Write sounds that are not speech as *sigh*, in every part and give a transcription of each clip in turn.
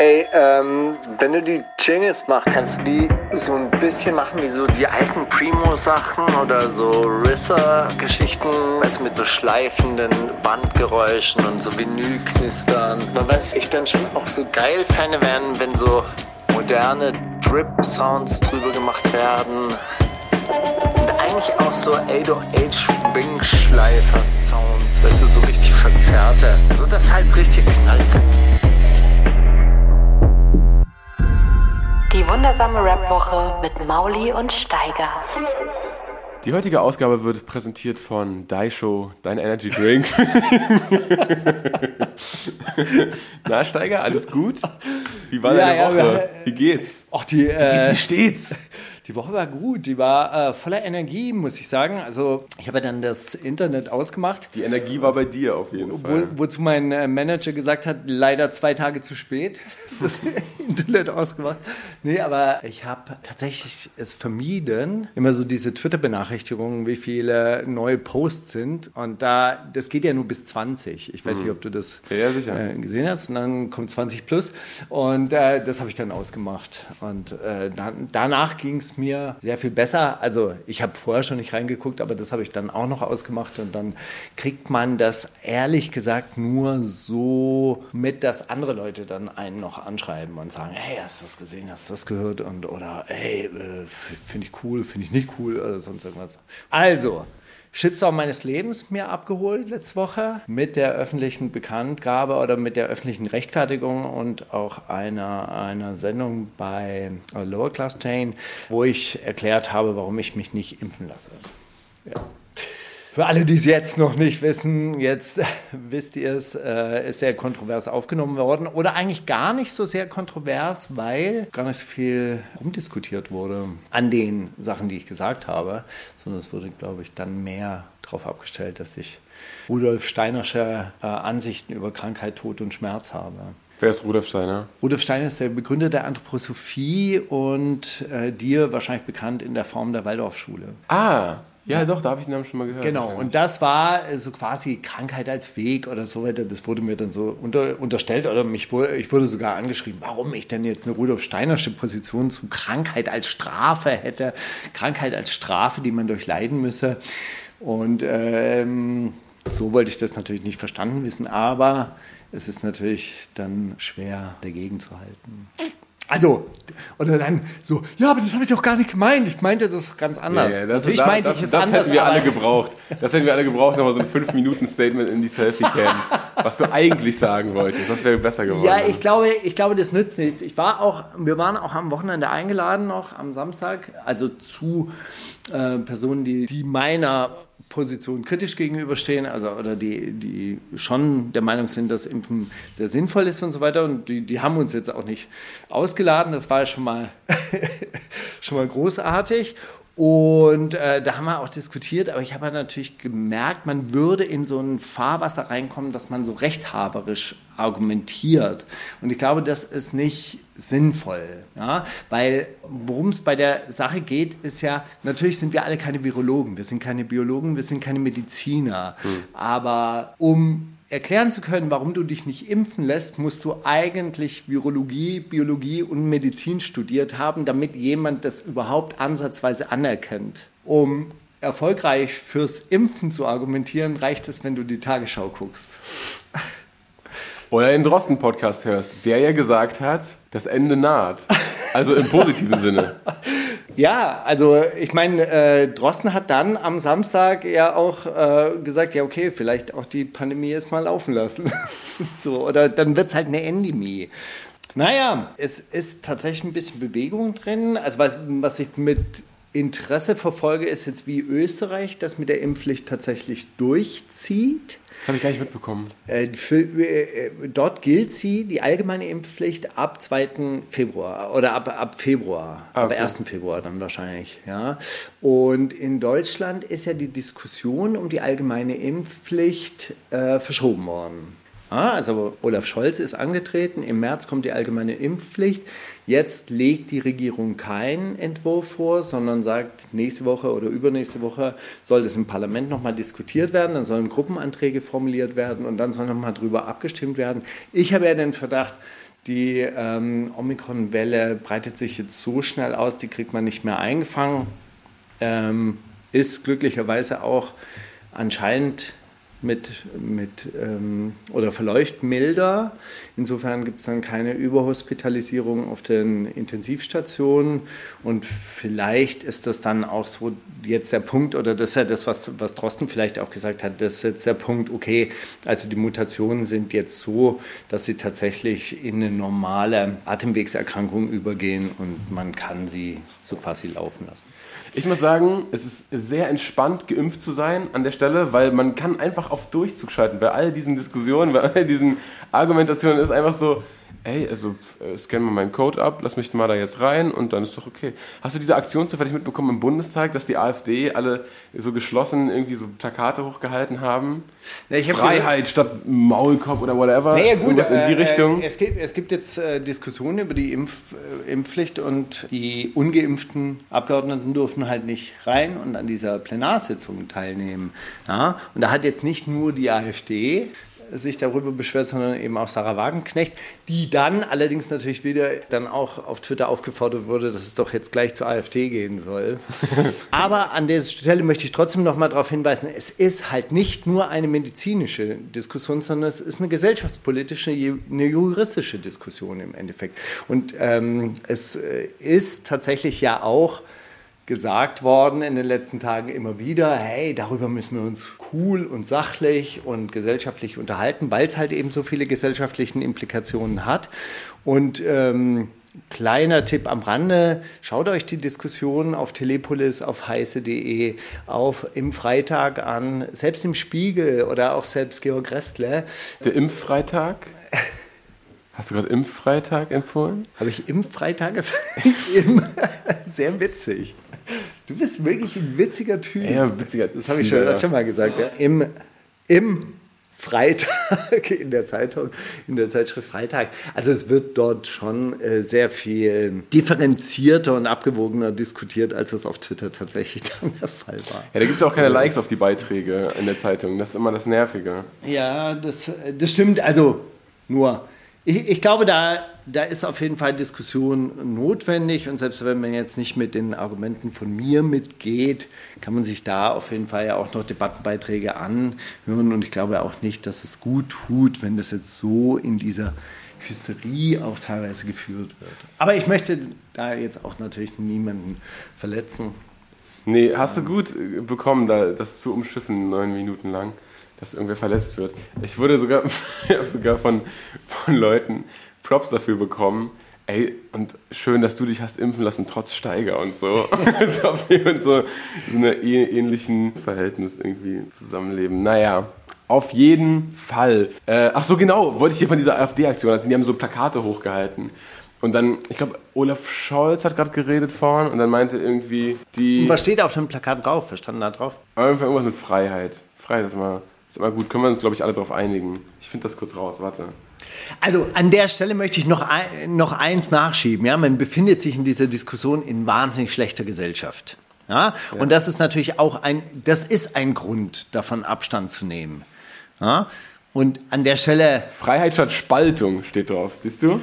Ey, ähm, wenn du die Jingles machst, kannst du die so ein bisschen machen wie so die alten Primo-Sachen oder so Risser-Geschichten, also mit so schleifenden Bandgeräuschen und so Vinylknistern. Man weiß, ich dann schon auch so geil Fäne werden, wenn so moderne Drip-Sounds drüber gemacht werden. Und eigentlich auch so 808 Wing-Schleifer-Sounds, weißt du, so richtig verzerrte. So dass halt richtig knallt. Wundersame Rap-Woche mit Mauli und Steiger. Die heutige Ausgabe wird präsentiert von Daisho, dein Energy Drink. *laughs* Na, Steiger, alles gut? Wie war Ja, deine Woche? ja. Wie geht's? Ach, die, Wie geht's? äh, Wie steht's? Die Woche war gut. Die war äh, voller Energie, muss ich sagen. Also, ich habe ja dann das Internet ausgemacht. Die Energie war bei dir auf jeden Wo, Fall. wozu mein äh, Manager gesagt hat, leider zwei Tage zu spät *laughs* das Internet ausgemacht. Nee, aber ich habe tatsächlich es vermieden, immer so diese Twitter-Benachrichtigungen, wie viele neue Posts sind. Und da, das geht ja nur bis 20. Ich weiß nicht, ob du das Ja, äh, gesehen hast. Und dann kommt 20 plus. Und äh, das habe ich dann ausgemacht. Und äh, dann, danach ging es mir sehr viel besser. Also ich habe vorher schon nicht reingeguckt, aber das habe ich dann auch noch ausgemacht. Und dann kriegt man das ehrlich gesagt nur so mit, dass andere Leute dann einen noch anschreiben und sagen, hey, hast du das gesehen, hast du das gehört? Und oder hey, äh, finde ich cool, finde ich nicht cool oder sonst irgendwas. Also, Shitstorm meines Lebens mir abgeholt letzte Woche mit der öffentlichen Bekanntgabe oder mit der öffentlichen Rechtfertigung und auch einer, einer Sendung bei Lower Class Chain, wo ich erklärt habe, warum ich mich nicht impfen lasse. Ja. Für alle, die es jetzt noch nicht wissen, jetzt *laughs* wisst ihr es, äh, ist sehr kontrovers aufgenommen worden. Oder eigentlich gar nicht so sehr kontrovers, weil gar nicht so viel rumdiskutiert wurde an den Sachen, die ich gesagt habe. Sondern es wurde, glaube ich, dann mehr darauf abgestellt, dass ich Rudolf Steinersche äh, Ansichten über Krankheit, Tod und Schmerz habe. Wer ist Rudolf Steiner? Rudolf Steiner ist der Begründer der Anthroposophie und äh, dir wahrscheinlich bekannt in der Form der Waldorfschule. Ah, ja, doch, da habe ich den Namen schon mal gehört. Genau, und das war äh, so quasi Krankheit als Weg oder so weiter. Das wurde mir dann so unter, unterstellt oder mich ich wurde sogar angeschrieben, warum ich denn jetzt eine Rudolf Steinersche Position zu Krankheit als Strafe hätte. Krankheit als Strafe, die man durchleiden müsse. Und ähm, so wollte ich das natürlich nicht verstanden wissen, aber es ist natürlich dann schwer dagegen zu halten. Also, oder dann so, ja, aber das habe ich doch gar nicht gemeint. Ich meinte das ganz anders. Ja, das, Natürlich da, meinte das, ich es das anders. hätten wir alle gebraucht. Das hätten wir alle gebraucht, nochmal so ein 5-Minuten-Statement in die Selfie-Cam. was du eigentlich sagen wolltest. Das wäre besser geworden. Ja, ich glaube, ich glaube, das nützt nichts. Ich war auch, wir waren auch am Wochenende eingeladen noch am Samstag, also zu äh, Personen, die, die meiner Position kritisch gegenüberstehen, also oder die, die schon der Meinung sind, dass Impfen sehr sinnvoll ist und so weiter. Und die, die haben uns jetzt auch nicht ausgeladen. Das war schon mal *laughs* schon mal großartig. Und äh, da haben wir auch diskutiert, aber ich habe halt natürlich gemerkt, man würde in so ein Fahrwasser reinkommen, dass man so rechthaberisch argumentiert. Und ich glaube, das ist nicht sinnvoll, ja? weil worum es bei der Sache geht, ist ja, natürlich sind wir alle keine Virologen, wir sind keine Biologen, wir sind keine Mediziner, aber um erklären zu können, warum du dich nicht impfen lässt, musst du eigentlich Virologie, Biologie und Medizin studiert haben, damit jemand das überhaupt ansatzweise anerkennt. Um erfolgreich fürs Impfen zu argumentieren, reicht es, wenn du die Tagesschau guckst. Oder den Drosten-Podcast hörst, der ja gesagt hat, das Ende naht. Also im positiven Sinne. *laughs* Ja, also ich meine, äh, Drosten hat dann am Samstag ja auch äh, gesagt, ja okay, vielleicht auch die Pandemie jetzt mal laufen lassen. *laughs* so, oder dann wird es halt eine Endemie. Naja, es ist tatsächlich ein bisschen Bewegung drin. Also was, was ich mit Interesse verfolge, ist jetzt, wie Österreich das mit der Impfpflicht tatsächlich durchzieht. Das habe ich gar nicht mitbekommen. Äh, für, äh, dort gilt sie, die allgemeine Impfpflicht, ab 2. Februar oder ab, ab Februar, Ah, okay. ab 1. Februar dann wahrscheinlich. Ja. Und in Deutschland ist ja die Diskussion um die allgemeine Impfpflicht äh, verschoben worden. Ja, also Olaf Scholz ist angetreten, im März kommt die allgemeine Impfpflicht. Jetzt legt die Regierung keinen Entwurf vor, sondern sagt, nächste Woche oder übernächste Woche soll das im Parlament nochmal diskutiert werden, dann sollen Gruppenanträge formuliert werden und dann soll nochmal drüber abgestimmt werden. Ich habe ja den Verdacht, Die ähm, Omikron-Welle breitet sich jetzt so schnell aus, die kriegt man nicht mehr eingefangen. Ähm, ist glücklicherweise auch anscheinend mit, mit ähm, oder verläuft milder. Insofern gibt es dann keine Überhospitalisierung auf den Intensivstationen und vielleicht ist das dann auch so jetzt der Punkt oder das ist ja das, was, was Drosten vielleicht auch gesagt hat, das ist jetzt der Punkt, okay, also die Mutationen sind jetzt so, dass sie tatsächlich in eine normale Atemwegserkrankung übergehen und man kann sie so quasi laufen lassen. Ich muss sagen, es ist sehr entspannt, geimpft zu sein an der Stelle, weil man kann einfach auf Durchzug schalten. Bei all diesen Diskussionen, bei all diesen Argumentationen ist einfach so, ey, also äh, scan mal meinen Code ab, lass mich mal da jetzt rein und dann ist doch okay. Hast du diese Aktion zufällig mitbekommen im Bundestag, dass die AfD alle so geschlossen irgendwie so Plakate hochgehalten haben? Ja, Freiheit statt Maulkorb oder whatever. Naja, gut, Irgendwas in die äh, Richtung. Äh, es, gibt, es gibt jetzt äh, Diskussionen über die Impf, äh, Impfpflicht und die ungeimpften Abgeordneten durften halt nicht rein und an dieser Plenarsitzung teilnehmen. Ja? Und da hat jetzt nicht nur die AfD sich darüber beschwert, sondern eben auch Sarah Wagenknecht, die dann allerdings natürlich wieder dann auch auf Twitter aufgefordert wurde, dass es doch jetzt gleich zur AfD gehen soll. *laughs* Aber an der Stelle möchte ich trotzdem noch mal darauf hinweisen, es ist halt nicht nur eine medizinische Diskussion, sondern es ist eine gesellschaftspolitische, eine juristische Diskussion im Endeffekt. Und ähm, es äh, ist tatsächlich ja auch gesagt worden in den letzten Tagen immer wieder, hey, darüber müssen wir uns cool und sachlich und gesellschaftlich unterhalten, weil es halt eben so viele gesellschaftliche Implikationen hat. Und ähm, kleiner Tipp am Rande, schaut euch die Diskussion auf Telepolis, auf heiße.de, auf im Freitag an, selbst im Spiegel oder auch selbst Georg Restle. Der Impffreitag? Hast du gerade Impffreitag empfohlen? Habe ich Impffreitag gesagt? *laughs* Sehr witzig. Du bist wirklich ein witziger Typ. Ja, witziger. Das habe ich schon öfter mal gesagt. Ja. Im, Im Freitag *laughs* in der Zeitung, in der Zeitschrift Freitag. Also es wird dort schon äh, sehr viel differenzierter und abgewogener diskutiert, als das auf Twitter tatsächlich *laughs* dann der Fall war. Ja, da gibt es auch keine Likes auf die Beiträge in der Zeitung. Das ist immer das Nervige. Ja, das, das stimmt. Also nur ich, ich, glaube, da, da ist auf jeden Fall Diskussion notwendig und selbst wenn man jetzt nicht mit den Argumenten von mir mitgeht, kann man sich da auf jeden Fall ja auch noch Debattenbeiträge anhören und ich glaube auch nicht, dass es gut tut, wenn das jetzt so in dieser Hysterie auch teilweise geführt wird. Aber ich möchte da jetzt auch natürlich niemanden verletzen. Nee, hast du gut bekommen, da, das zu umschiffen, neun Minuten lang dass irgendwer verletzt wird. Ich wurde sogar, *laughs* sogar von, von Leuten Props dafür bekommen. Ey, und schön, dass du dich hast impfen lassen, trotz Steiger und so. *laughs* Als ob wir in so, so einem ähnlichen Verhältnis irgendwie zusammenleben. Naja, auf jeden Fall. Äh, ach so, genau, wollte ich dir von dieser AfD-Aktion erzählen. Die haben so Plakate hochgehalten. Und dann, ich glaube, Olaf Scholz hat gerade geredet vorhin und dann meinte irgendwie die. Und was steht da auf dem Plakat drauf? Was stand da drauf? Irgendwas mit Freiheit. Freiheit ist mal ist aber gut, können wir uns, glaube ich, alle darauf einigen. Ich finde das kurz raus, warte. Also an der Stelle möchte ich noch, ein, noch eins nachschieben. Ja? Man befindet sich in dieser Diskussion in wahnsinnig schlechter Gesellschaft. Ja? ja. Und das ist natürlich auch ein, das ist ein Grund, davon Abstand zu nehmen. Ja? Und an der Stelle. Freiheit statt Spaltung steht drauf, siehst du?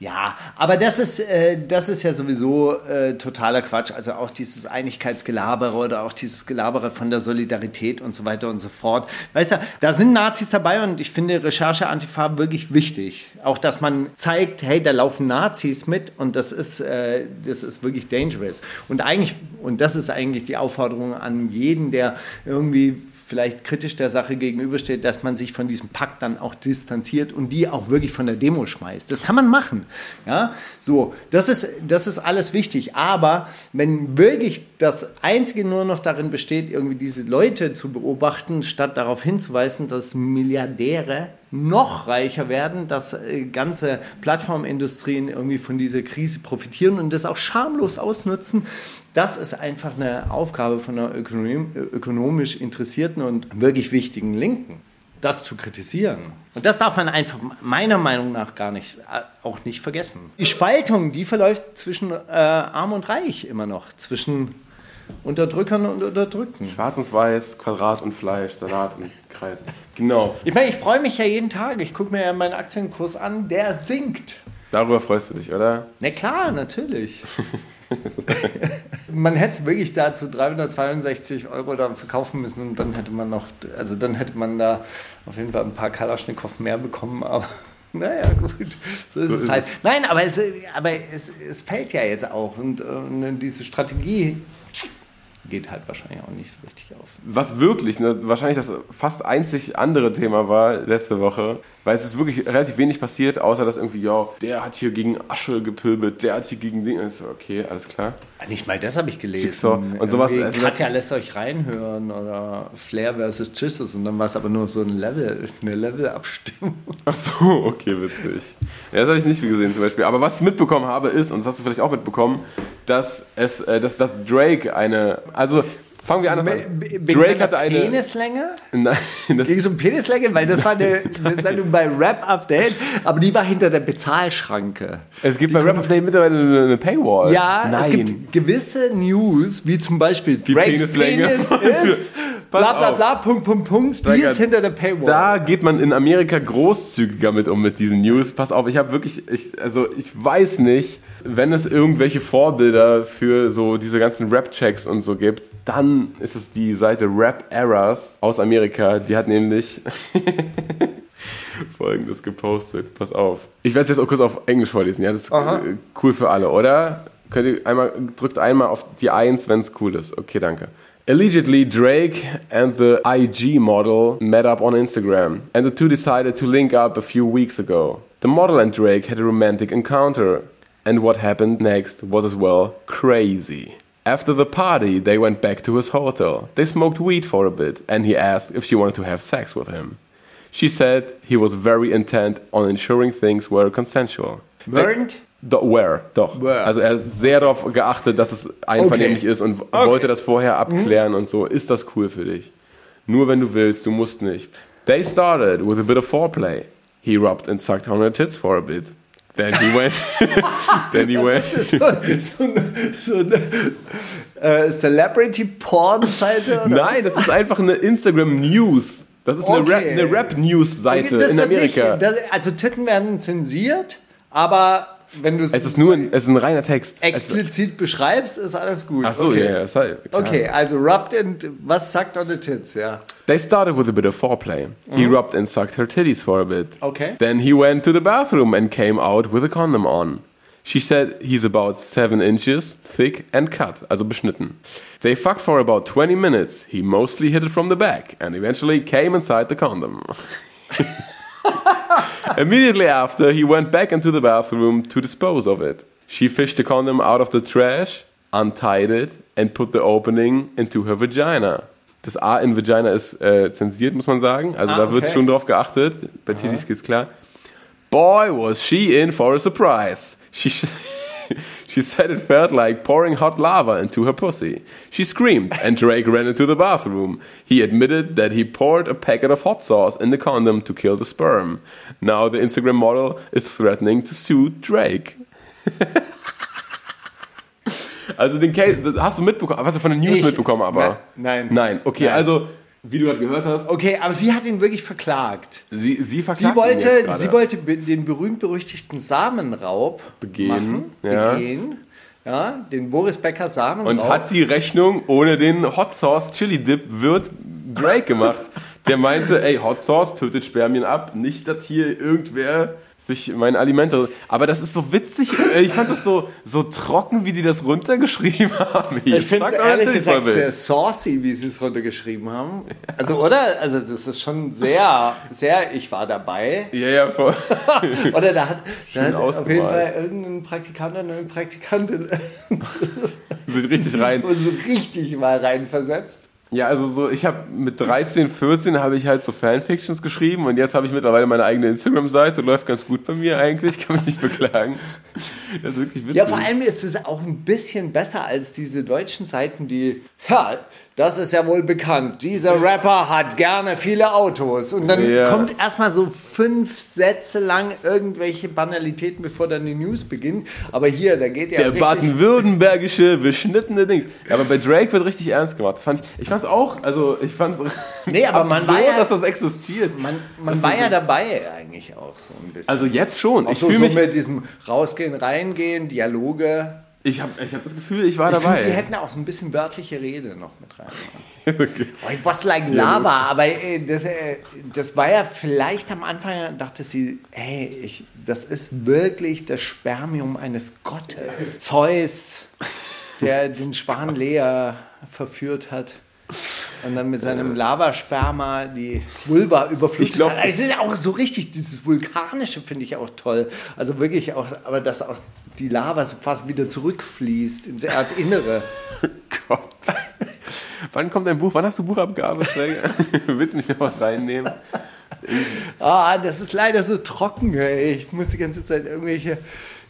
Ja, aber das ist, äh, das ist ja sowieso äh, totaler Quatsch. Also auch dieses Einigkeitsgelabere oder auch dieses Gelabere von der Solidarität und so weiter und so fort. Weißt du, da sind Nazis dabei und ich finde Recherche Antifa wirklich wichtig. Auch, dass man zeigt, hey, da laufen Nazis mit und das ist, äh, das ist wirklich dangerous. Und eigentlich, und das ist eigentlich die Aufforderung an jeden, der irgendwie vielleicht kritisch der Sache gegenübersteht, dass man sich von diesem Pakt dann auch distanziert und die auch wirklich von der Demo schmeißt. Das kann man machen. Ja, so, das ist, das ist alles wichtig. Aber wenn wirklich das Einzige nur noch darin besteht, irgendwie diese Leute zu beobachten, statt darauf hinzuweisen, dass Milliardäre noch reicher werden, dass äh, ganze Plattformindustrien irgendwie von dieser Krise profitieren und das auch schamlos ausnutzen, das ist einfach eine Aufgabe von einer ökonomisch interessierten und wirklich wichtigen Linken, das zu kritisieren. Und das darf man einfach meiner Meinung nach gar nicht, äh, auch nicht vergessen. Die Spaltung, die verläuft zwischen äh, Arm und Reich immer noch, zwischen Unterdrückern und Unterdrückten. Schwarz und Weiß, Quadrat und Fleisch, Salat und Kreis. Genau, Ich meine, ich freue mich ja jeden Tag. Ich gucke mir ja meinen Aktienkurs an, der sinkt. darüber freust du dich, oder? Na klar, natürlich. *laughs* man hätte es wirklich da zu 362 Euro da verkaufen müssen und dann hätte man noch, also dann hätte man da auf jeden Fall ein paar Kalaschnikow mehr bekommen, aber *laughs* naja, gut, so ist So es ist halt. es. Nein, aber, es, aber es, es fällt ja jetzt auch und äh, diese Strategie geht halt wahrscheinlich auch nicht so richtig auf. Was wirklich, ne, wahrscheinlich das fast einzig andere Thema war letzte Woche, weil es ist wirklich relativ wenig passiert, außer dass irgendwie, ja, der hat hier gegen Asche gepöbelt, der hat hier gegen Dinge. Ist Okay, alles klar. Nicht mal das habe ich gelesen. Jigsaw und sowas, Irgendwie also das- Katja lässt euch reinhören oder Flair versus Jesus und dann war es aber nur so ein Level, eine Levelabstimmung. Ach so, okay, witzig. Ja, das habe ich nicht viel gesehen zum Beispiel. Aber was ich mitbekommen habe, ist, und das hast du vielleicht auch mitbekommen, dass es, äh, dass, dass Drake eine, also fangen wir anders an. Drake hatte eine. Penislänge? *laughs* Nein, das, Ging es um Penislänge? Weil das war eine, *laughs* eine Sendung bei Rap Update, aber die war hinter der Bezahlschranke. es gibt bei Rap Update mittlerweile eine, Paywall. Ja, Nein. es gibt gewisse News, wie zum Beispiel Drakes Penislänge. Penis *laughs* ist Pass bla bla auf. bla, Punkt, Punkt, Punkt, die ist hinter der Paywall. Da geht man in Amerika großzügiger mit um mit diesen News. Pass auf, ich habe wirklich, ich, also ich weiß nicht, wenn es irgendwelche Vorbilder für so diese ganzen Rap-Checks und so gibt, dann ist es die Seite Rap Errors aus Amerika. Die hat nämlich *laughs* folgendes gepostet. Pass auf. Ich werde es jetzt auch kurz auf Englisch vorlesen. Ja, das ist Aha. cool für alle, oder? Könnt ihr einmal, drückt einmal auf die 1, wenn es cool ist. Okay, danke. Allegedly, Drake and the IG model met up on Instagram, and the two decided to link up a few weeks ago. The model and Drake had a romantic encounter, and what happened next was as well crazy. After the party, they went back to his hotel. They smoked weed for a bit, and he asked if she wanted to have sex with him. She said he was very intent on ensuring things were consensual. Weren't? Do, were, doch. Were. Also er hat sehr darauf geachtet, dass es einvernehmlich ist und Okay. wollte das vorher abklären und so. Ist das cool für dich? Nur wenn du willst, du musst nicht. They started with a bit of foreplay. He rubbed and sucked on her tits for a bit. Then he went. *laughs* then he went. so, so eine, so eine äh, Celebrity-Porn-Seite? oder Nein, das ist einfach eine Instagram News. Das ist eine Okay. Rap- eine Rap-News-Seite das in Amerika. Nicht, das, also Titten werden zensiert, aber wenn du es es ist nur ein, es ist ein reiner Text. Es- explizit beschreibst, ist alles gut. Ach so, okay. ist halt, klar. Okay, also rubbed and was sagt on the tits, ja. They started with a bit of foreplay. He rubbed and sucked her titties for a bit. Okay. Then he went to the bathroom and came out with a condom on. She said he's about seven inches thick and cut, also beschnitten. They fucked for about 20 minutes. He mostly hit it from the back and eventually came inside the condom. *laughs* *laughs* Immediately after, he went back into the bathroom to dispose of it. She fished the condom out of the trash, untied it, and put the opening into her vagina. Das A in Vagina ist äh, zensiert, muss man sagen. Also Ah, da wird okay. schon drauf geachtet. Bei Titties geht's klar. Boy, was she in for a surprise. She, *laughs* *laughs* she said it felt like pouring hot lava into her pussy. She screamed, and Drake ran into the bathroom. He admitted that he poured a packet of hot sauce in the condom to kill the sperm. Now the Instagram model is threatening to sue Drake. *laughs* also den Case, das hast du mitbekommen, hast du er von den News Ich- mitbekommen, aber? Nein, nein. Nein, okay, Nein. also, wie du gerade gehört hast, Okay, aber sie hat ihn wirklich verklagt. sie, sie Sie verklagt ihn wollte, sie wollte den berühmt-berüchtigten Samenraub Begehen, machen, ja. begehen. Ja, den Boris Becker Samenraub. Und hat die Rechnung ohne den Hot Sauce Chili Dip wird Drake gemacht. Der meinte, ey, Hot Sauce tötet Spermien ab, nicht, dass hier irgendwer sich meine Alimente. Aber das ist so witzig. ey, Ich fand das so, so trocken, wie die das runtergeschrieben *laughs* haben. ich finde es ehrlich gesagt sehr saucy, wie sie es runtergeschrieben haben. Also, oder? Also, das ist schon sehr, sehr, ich war dabei. Ja, ja, voll. *laughs* Oder da hat, da hat auf jeden. Fall irgendein Praktikant oder eine Praktikantin *laughs* Sich richtig rein. so richtig mal reinversetzt. Ja, also so, ich habe mit 13, 14 habe ich halt so Fanfictions geschrieben und jetzt habe ich mittlerweile meine eigene Instagram-Seite, läuft ganz gut bei mir eigentlich, kann mich nicht beklagen. Das ist wirklich witzig. Ja, vor allem ist es auch ein bisschen besser als diese deutschen Seiten, die, ja, das ist ja wohl bekannt. Dieser Rapper hat gerne viele Autos. Und dann Ja. kommt erstmal so fünf Sätze lang irgendwelche Banalitäten, bevor dann die News beginnt. Aber hier, da geht ja Der baden-württembergische beschnittene Dings. Ja, aber bei Drake wird richtig ernst gemacht. Das fand ich, ich fand's auch, also ich fand's *laughs* Nee, aber man war ja- dass das existiert. Man, man war ja dabei eigentlich auch so ein bisschen. Also jetzt schon. auch Ich so, fühle so mich, mit diesem Rausgehen, Reingehen, Dialoge. Ich habe ich hab das Gefühl, ich war Ich dabei. finde, sie hätten auch ein bisschen wörtliche Rede noch mit reinmachen. okay. *laughs* Oh, it was like lava, aber äh, das, äh, das war ja vielleicht am Anfang, dachte sie, hey, ich, das ist wirklich das Spermium eines Gottes. *laughs* Zeus, der den Schwan Lea verführt hat. Und dann mit seinem Lavasperma die Vulva überflutet Ich glaub, hat. Es ist auch so richtig, dieses Vulkanische finde ich auch toll. Also wirklich auch, aber dass auch die Lava so fast wieder zurückfließt ins Erdinnere. *laughs* Gott. Wann kommt dein Buch? Wann hast du Buchabgabe? *laughs* Willst du nicht noch was reinnehmen? Ah, das ist leider so trocken. Ey. Ich muss die ganze Zeit irgendwelche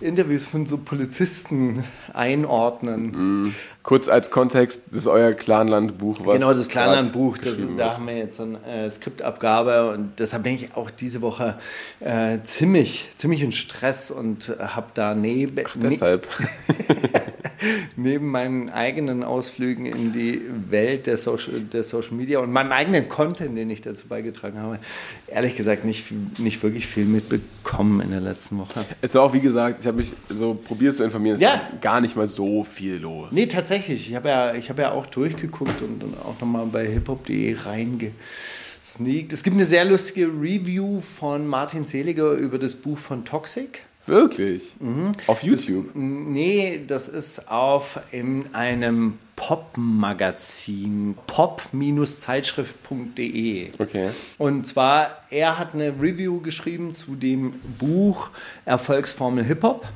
Interviews von so Polizisten einordnen. Kurz als Kontext, das ist euer Clanland-Buch. was genau, das gerade Kleinlandbuch, das, da haben wir jetzt eine äh, Skriptabgabe und deshalb bin ich auch diese Woche äh, ziemlich, ziemlich in Stress und habe da neben, ne, Deshalb. *laughs* neben meinen eigenen Ausflügen in die Welt der Social, der Social Media und meinem eigenen Content, den ich dazu beigetragen habe, ehrlich gesagt nicht, nicht wirklich viel mitbekommen in der letzten Woche. Es war auch, wie gesagt, ich habe mich so probiert zu informieren. Es Ja. war gar nicht mal so viel los. Nee, tatsächlich. Ich habe ja, ich hab ja auch durchgeguckt und, und auch nochmal bei hiphop.de reingesneakt. Es gibt eine sehr lustige Review von Martin Seliger über das Buch von Toxic. Wirklich? Mhm. Auf YouTube? Nee, das ist auf in einem Pop-Magazin, pop-zeitschrift.de. Okay. Und zwar, er hat eine Review geschrieben zu dem Buch Erfolgsformel Hip-Hop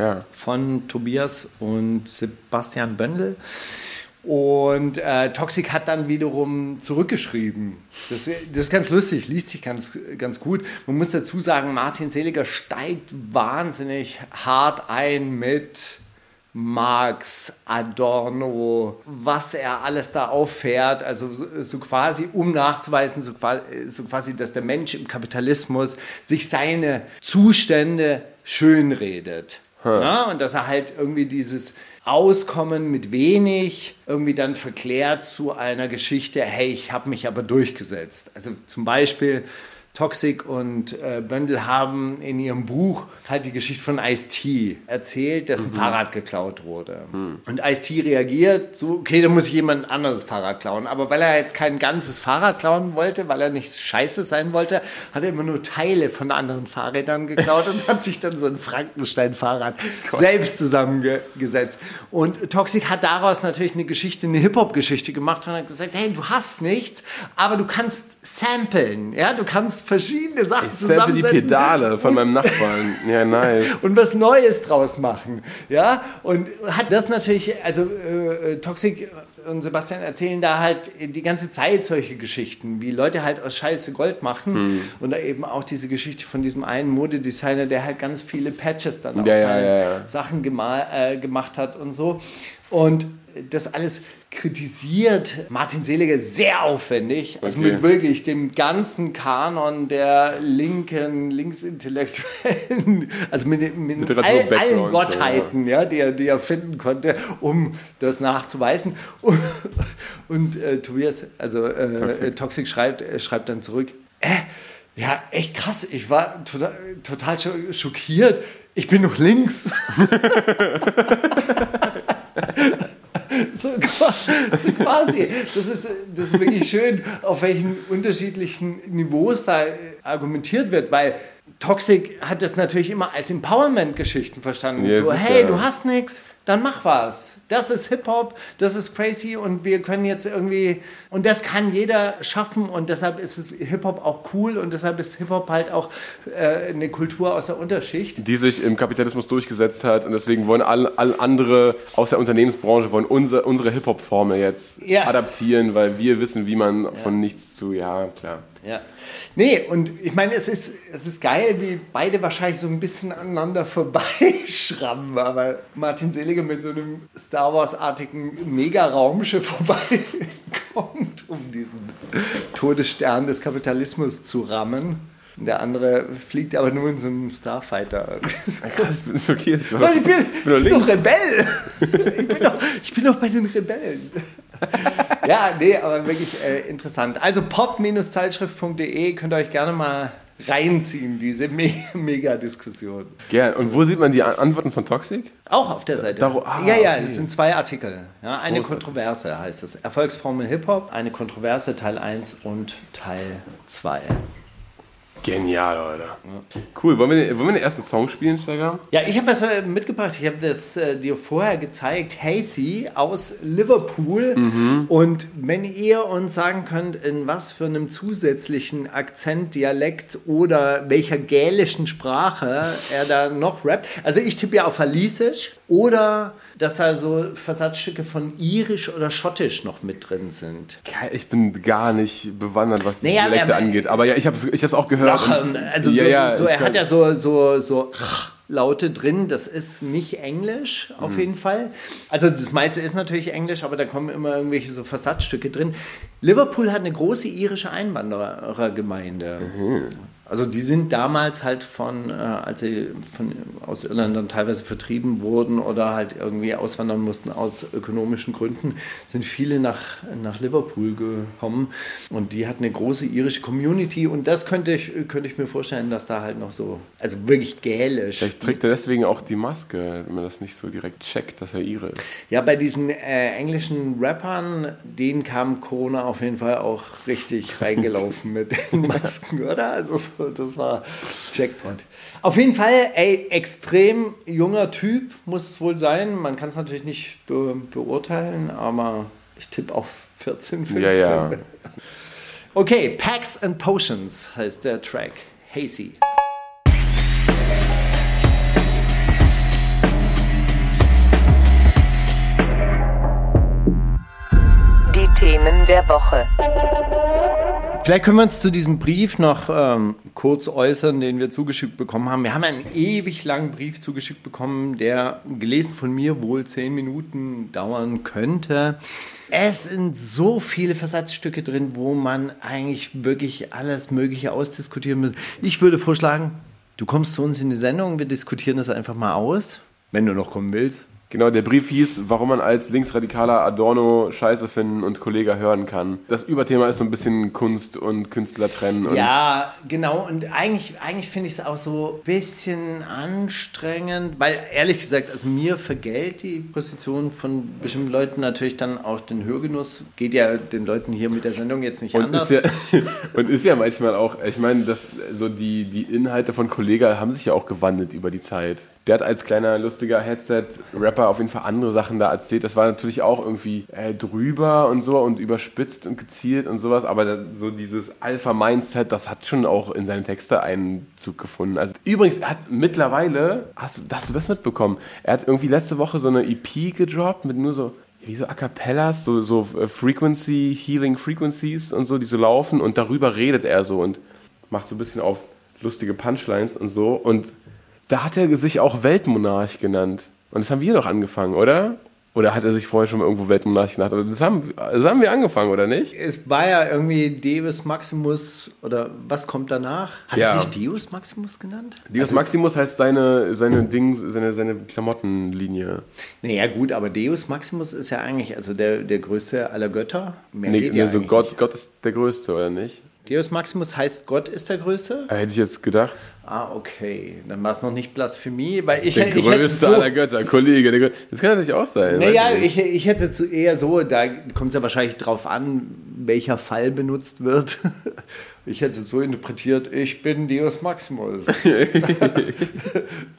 Ja. von Tobias und Sebastian Böndel. Und äh, Toxic hat dann wiederum zurückgeschrieben. Das, das ist ganz lustig, liest sich ganz, ganz gut. Man muss dazu sagen, Martin Seliger steigt wahnsinnig hart ein mit Marx, Adorno, was er alles da auffährt, also so, so quasi, um nachzuweisen, so quasi, so quasi, dass der Mensch im Kapitalismus sich seine Zustände schönredet. Ja, und dass er halt irgendwie dieses Auskommen mit wenig irgendwie dann verklärt zu einer Geschichte, hey, ich habe mich aber durchgesetzt. Also zum Beispiel Toxic und äh, Böndel haben in ihrem Buch halt die Geschichte von Ice-T erzählt, dessen Fahrrad geklaut wurde. Und Ice-T reagiert so, okay, dann muss ich jemand anderes Fahrrad klauen. Aber weil er jetzt kein ganzes Fahrrad klauen wollte, weil er nicht scheiße sein wollte, hat er immer nur Teile von anderen Fahrrädern geklaut und hat sich dann so ein Frankenstein-Fahrrad selbst zusammengesetzt. Und Toxic hat daraus natürlich eine Geschichte, eine Hip-Hop-Geschichte gemacht und hat gesagt, hey, du hast nichts, aber du kannst samplen, ja, du kannst verschiedene Sachen Ich sample die zusammensetzen. Pedale von meinem Nachbarn. Ja, nice. *laughs* und was Neues draus machen. Ja, und hat das natürlich, also äh, Toxic und Sebastian erzählen da halt die ganze Zeit solche Geschichten, wie Leute halt aus Scheiße Gold machen. Hm. Und da eben auch diese Geschichte von diesem einen Modedesigner, der halt ganz viele Patches dann auf Ja, seine ja, ja. Sachen äh, gemacht hat und so. Und das alles kritisiert Martin Seliger sehr aufwendig. Also Okay. mit wirklich dem ganzen Kanon der linken, linksintellektuellen, also mit, mit all, allen Gottheiten, ja, die, er, die er finden konnte, um das nachzuweisen. Und, *laughs* und äh, Tobias, also äh, Toxic. äh, Toxic schreibt, äh, schreibt dann zurück, äh, ja, echt krass, ich war total, total scho- schockiert. Ich bin noch links. *laughs* *laughs* So, so quasi. Das ist, das ist wirklich schön, auf welchen unterschiedlichen Niveaus da äh, argumentiert wird, weil Toxic hat das natürlich immer als Empowerment-Geschichten verstanden. Ja, so, hey, du hast nichts, dann mach was. Das ist Hip-Hop, das ist crazy und wir können jetzt irgendwie, und das kann jeder schaffen und deshalb ist Hip-Hop auch cool und deshalb ist Hip-Hop halt auch äh, eine Kultur aus der Unterschicht. Die sich im Kapitalismus durchgesetzt hat und deswegen wollen alle, alle andere aus der Unternehmensbranche wollen unser, unsere Hip-Hop-Formel jetzt Ja. adaptieren, weil wir wissen, wie man von nichts zu, ja, klar. Ja. Nee, und ich meine, es ist, es ist geil, wie beide wahrscheinlich so ein bisschen aneinander *laughs* vorbeischrammen, aber Martin Seliger mit so einem Star Wars-artigen Mega-Raumschiff *laughs* vorbei kommt, um diesen Todesstern des Kapitalismus zu rammen. Und der andere fliegt aber nur in so einem Starfighter. *laughs* Ich bin schockiert. Ich, Was, ich bin, ich bin bin doch. Rebell. *laughs* Ich bin doch, ich bin doch bei den Rebellen. Ja, nee, aber wirklich äh, interessant. Also pop-zeitschrift.de könnt ihr euch gerne mal reinziehen, diese Me *laughs* Mega-Diskussion. Gern. Und wo sieht man die An- Antworten von Toxic? Auch auf der Seite. Daro- ah, ja, ja, okay. es sind zwei Artikel. Ja, eine. Kontroverse heißt es. Erfolgsformel Hip-Hop, eine Kontroverse Teil 1 und Teil 2. Genial, Leute. Cool. Wollen wir, den, wollen wir den ersten Song spielen, Steiger? Ja, ich habe was äh, mitgebracht. Ich habe das äh, dir vorher gezeigt. Hazy aus Liverpool. Und wenn ihr uns sagen könnt, in was für einem zusätzlichen Akzent, Dialekt oder welcher gälischen Sprache er da noch rappt. Also ich tippe ja auf Walisisch oder dass da so Versatzstücke von Irisch oder Schottisch noch mit drin sind. Ich bin gar nicht bewandert, was die Naja, Dialekte aber- angeht. Aber ja, ich habe es ich hab's auch gehört. Und- also ja, so, ja, so, er hat ja so, so, so Laute drin, das ist nicht Englisch auf jeden Fall. Also das meiste ist natürlich Englisch, aber da kommen immer irgendwelche so Versatzstücke drin. Liverpool hat eine große irische Einwanderergemeinde. Also die sind damals halt von, äh, als sie von, aus Irland dann teilweise vertrieben wurden oder halt irgendwie auswandern mussten aus ökonomischen Gründen, sind viele nach, nach Liverpool gekommen und die hat eine große irische Community und das könnte ich, könnte ich mir vorstellen, dass da halt noch so, also wirklich gälisch. Vielleicht trägt er deswegen auch die Maske, wenn man das nicht so direkt checkt, dass er ihre ist. Ja, bei diesen äh, englischen Rappern, denen kam Corona auf jeden Fall auch richtig reingelaufen mit den *laughs* Masken, oder? Also so, *laughs* das war Jackpot. Auf jeden Fall, ey, extrem junger Typ muss es wohl sein. Man kann es natürlich nicht be beurteilen, aber ich tippe auf 14, 15. Ja, ja. *laughs* Okay, Packs and Potions heißt der Track. Hazy. Die Themen der Woche. Vielleicht können wir uns zu diesem Brief noch ähm, kurz äußern, den wir zugeschickt bekommen haben. Wir haben einen ewig langen Brief zugeschickt bekommen, der gelesen von mir wohl zehn Minuten dauern könnte. Es sind so viele Versatzstücke drin, wo man eigentlich wirklich alles Mögliche ausdiskutieren muss. Ich würde vorschlagen, du kommst zu uns in die Sendung, wir diskutieren das einfach mal aus, wenn du noch kommen willst. Genau, der Brief hieß, warum man als linksradikaler Adorno Scheiße finden und Kollega hören kann. Das Überthema ist so ein bisschen Kunst und Künstler trennen. Und Ja, genau. Und eigentlich, eigentlich finde ich es auch so ein bisschen anstrengend, weil ehrlich gesagt, also mir vergällt die Position von bestimmten Leuten natürlich dann auch den Hörgenuss. Geht ja den Leuten hier mit der Sendung jetzt nicht Und anders. ist, ja, *laughs* und ist ja manchmal auch, ich meine, so die, die Inhalte von Kollega haben sich ja auch gewandelt über die Zeit. Der hat als kleiner lustiger Headset-Rapper auf jeden Fall andere Sachen da erzählt. Das war natürlich auch irgendwie äh, drüber und so und überspitzt und gezielt und sowas. Aber da, so dieses Alpha-Mindset, das hat schon auch in seine Texte Einzug gefunden. Also übrigens, er hat mittlerweile, hast, du- hast du das mitbekommen? Er hat irgendwie letzte Woche so eine EP gedroppt mit nur so wie so A Cappellas, so, so äh, Frequency, Healing Frequencies und so, die so laufen und darüber redet er so und macht so ein bisschen auf lustige Punchlines und so. Und da hat er sich auch Weltmonarch genannt. Und das haben wir doch angefangen, oder? Oder hat er sich vorher schon mal irgendwo Weltmonarch genannt? Das haben, das haben wir angefangen, oder nicht? es war ja irgendwie Deus Maximus oder was kommt danach? Hat Ja. er sich Deus Maximus genannt? Deus Maximus heißt seine, seine Ding, seine, seine Klamottenlinie. Naja, gut, aber Deus Maximus ist ja eigentlich also der, der größte aller Götter. Mehr Nee, geht nee, ja so Gott, nicht. Gott ist der Größte, oder nicht? Deus Maximus heißt Gott ist der Größte? Hätte ich jetzt gedacht. Ah, okay. Dann war es noch nicht Blasphemie, weil ich, Der ich größte so, aller Götter, Kollege. Grö- das kann natürlich auch sein. Naja, ich, ich hätte es jetzt eher so, da kommt es ja wahrscheinlich drauf an, welcher Fall benutzt wird. *laughs* Ich hätte es jetzt so interpretiert, ich bin Deus Maximus. *laughs*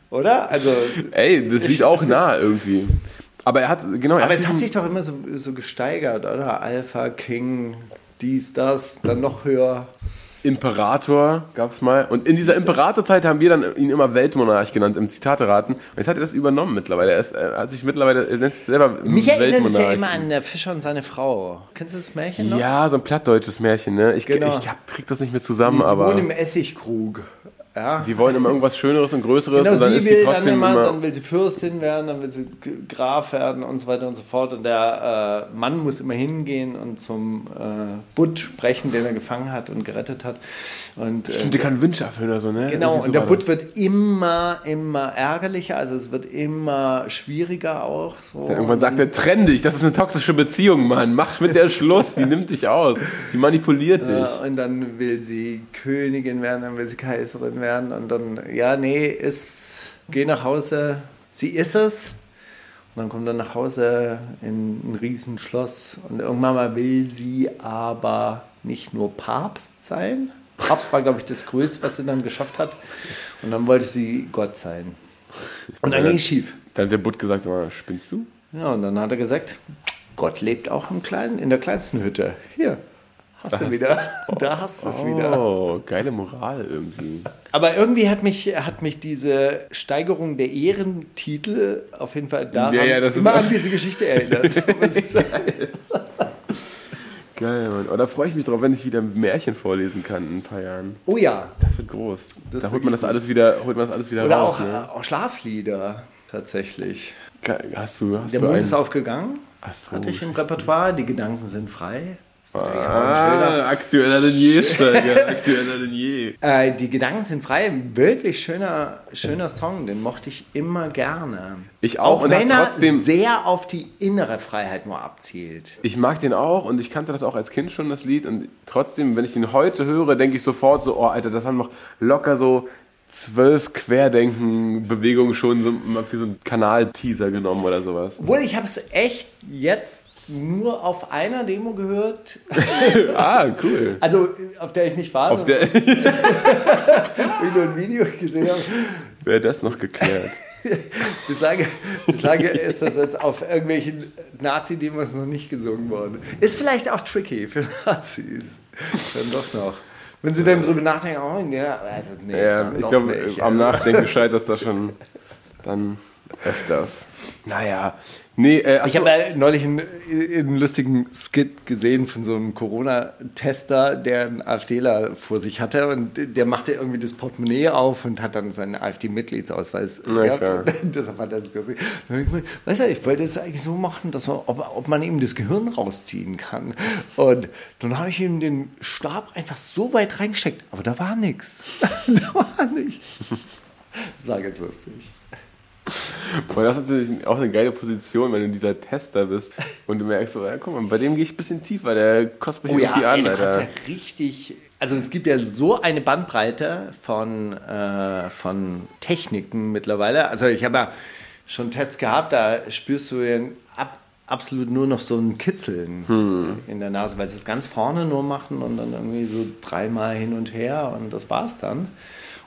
Oder? Also, Ey, das liegt auch nah irgendwie. Aber er hat, genau, er aber es hat sich doch immer so, so gesteigert, oder? Alpha, King, dies, das, dann noch höher. Imperator gab es mal. Und in dieser Imperatorzeit haben wir dann ihn immer Weltmonarch genannt, im Zitate raten. Und jetzt hat er das übernommen mittlerweile. Er, ist, er hat sich mittlerweile, er nennt sich selber Mich erinnert es ja immer an der Fischer und seine Frau. Kennst du das Märchen noch? Ja, so ein plattdeutsches Märchen, ne? Ich, Genau. ich hab, krieg das nicht mehr zusammen, Die aber. wohnen im Essigkrug. Ja. Die wollen immer irgendwas Schöneres und Größeres Genau, und dann sie ist will sie dann trotzdem immer, immer. dann will sie Fürstin werden, dann will sie Graf werden und so weiter und so fort. Und der äh, Mann muss immer hingehen und zum äh, Butt sprechen, den er gefangen hat und gerettet hat. Und, äh, Stimmt, die kann Wünsche erfüllen oder so, ne? Genau, Irgendwie und der so Butt wird immer, immer ärgerlicher, also es wird immer schwieriger auch. So. Dann irgendwann sagt er, trenn dich, das ist eine toxische Beziehung, Mann. Mach mit der Schluss, die nimmt dich aus. Die manipuliert *laughs* dich. Ja, und dann will sie Königin werden, dann will sie Kaiserin werden und dann, ja, nee, ist, geh nach Hause, sie ist es. Und dann kommt er nach Hause in ein Riesenschloss und irgendwann mal will sie aber nicht nur Papst sein. Papst war, glaube ich, das Größte, was sie dann geschafft hat. Und dann wollte sie Gott sein. Und dann ging es schief. Dann hat der Butt gesagt, sag spinnst du? Ja, und dann hat er gesagt, Gott lebt auch im kleinen, in der kleinsten Hütte. Hier, hast du wieder. Da hast du es wieder. Oh, geile Moral irgendwie. Aber irgendwie hat mich, hat mich diese Steigerung der Ehrentitel auf jeden Fall daran, Ja, ja, immer an diese Geschichte erinnert. *laughs* Geil, Mann. Oh, da freue ich mich drauf, wenn ich wieder Märchen vorlesen kann in ein paar Jahren. Oh ja. Das wird groß. Das da holt man das alles wieder, holt man das alles wieder Oder raus. auch, ne? auch Schlaflieder tatsächlich. Hast du, hast Der Mond ist aufgegangen, Ach so, hatte ich im Repertoire. Die Gedanken sind frei. Auch Ah, aktueller denn je, *laughs* Steiger. aktueller denn je. Äh, die Gedanken sind frei. Wirklich schöner, schöner Song. Den mochte ich immer gerne. Ich auch und hab wenn er trotzdem- sehr auf die innere Freiheit nur abzielt. Ich mag den auch und ich kannte das auch als Kind schon, das Lied. Und trotzdem, wenn ich den heute höre, denke ich sofort so, oh Alter, das haben noch locker so zwölf Querdenken-Bewegungen schon so mal für so einen Kanal-Teaser genommen oder sowas. Obwohl, ich habe es echt jetzt nur auf einer Demo gehört. *laughs* Ah, cool. Also, auf der ich nicht war, Auf der *laughs* ich nur ein Video gesehen habe. wäre das noch geklärt. *laughs* Bislang, bislang ist das jetzt auf irgendwelchen Nazi-Demos noch nicht gesungen worden. Ist vielleicht auch tricky für Nazis. Dann doch noch. Wenn sie dann drüber nachdenken, oh, ja, also nee, Ja, ich glaube, am Nachdenken scheitert das da schon dann öfters. Naja, nee, äh, Ich achso, habe ja neulich einen, einen lustigen Skit gesehen von so einem Corona-Tester, der einen AfDler vor sich hatte und der machte irgendwie das Portemonnaie auf und hat dann seinen AfD-Mitgliedsausweis gehabt. Deshalb hat er es *laughs* gesehen. Weißt du, ich wollte es eigentlich so machen, dass man, ob, ob man ihm das Gehirn rausziehen kann. Und dann habe ich ihm den Stab einfach so weit reingesteckt, aber da war nichts. *laughs* Da war nichts. Das war ganz lustig. Boah, das ist natürlich auch eine geile Position, wenn du dieser Tester bist und du merkst so, ja, guck mal, bei dem gehe ich ein bisschen tiefer, der kostet mich Oh ja, irgendwie an, ey, du kannst Alter. ja richtig. Also es gibt ja so eine Bandbreite von, äh, von Techniken mittlerweile. Also ich habe ja schon Tests gehabt, da spürst du ja ab, absolut nur noch so ein Kitzeln Hm. in der Nase, weil sie es ganz vorne nur machen und dann irgendwie so dreimal hin und her und das war's dann.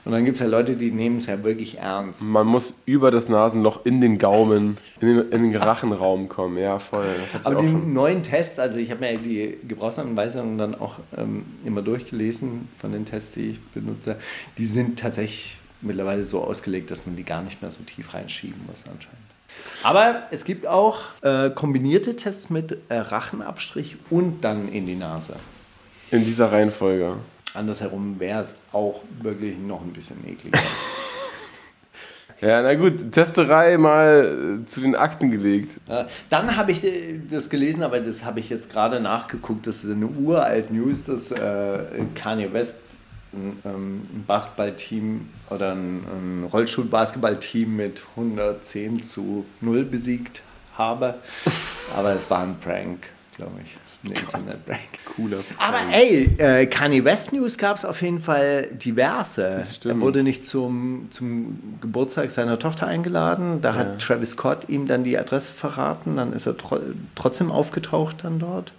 Und dann gibt es ja Leute, die nehmen es ja wirklich ernst. Man muss über das Nasenloch in den Gaumen, in den, in den Rachenraum kommen. Ja, voll. Aber die schon. neuen Tests, also ich habe mir die Gebrauchsanweisungen dann auch ähm, immer durchgelesen von den Tests, die ich benutze, die sind tatsächlich mittlerweile so ausgelegt, dass man die gar nicht mehr so tief reinschieben muss anscheinend. Aber es gibt auch äh, kombinierte Tests mit äh, Rachenabstrich und dann in die Nase. In dieser Reihenfolge. Andersherum wäre es auch wirklich noch ein bisschen ekliger. *laughs* Ja, na gut, Testerei mal äh, zu den Akten gelegt. Dann habe ich äh, das gelesen, aber das habe ich jetzt gerade nachgeguckt. Das ist eine uralt News, dass äh, Kanye West ein, ähm, ein Basketballteam oder ein, ein Rollstuhl-Basketballteam mit 110 zu 0 besiegt habe. *laughs* Aber es war ein Prank, glaube ich. Ein Internet-Prank. Cooler. Aber ey, äh, Kanye West News gab es auf jeden Fall diverse. stimmt. Er wurde nicht zum, zum Geburtstag seiner Tochter eingeladen. Da hat Travis Scott ihm dann die Adresse verraten. Dann ist er tro trotzdem aufgetaucht dann dort.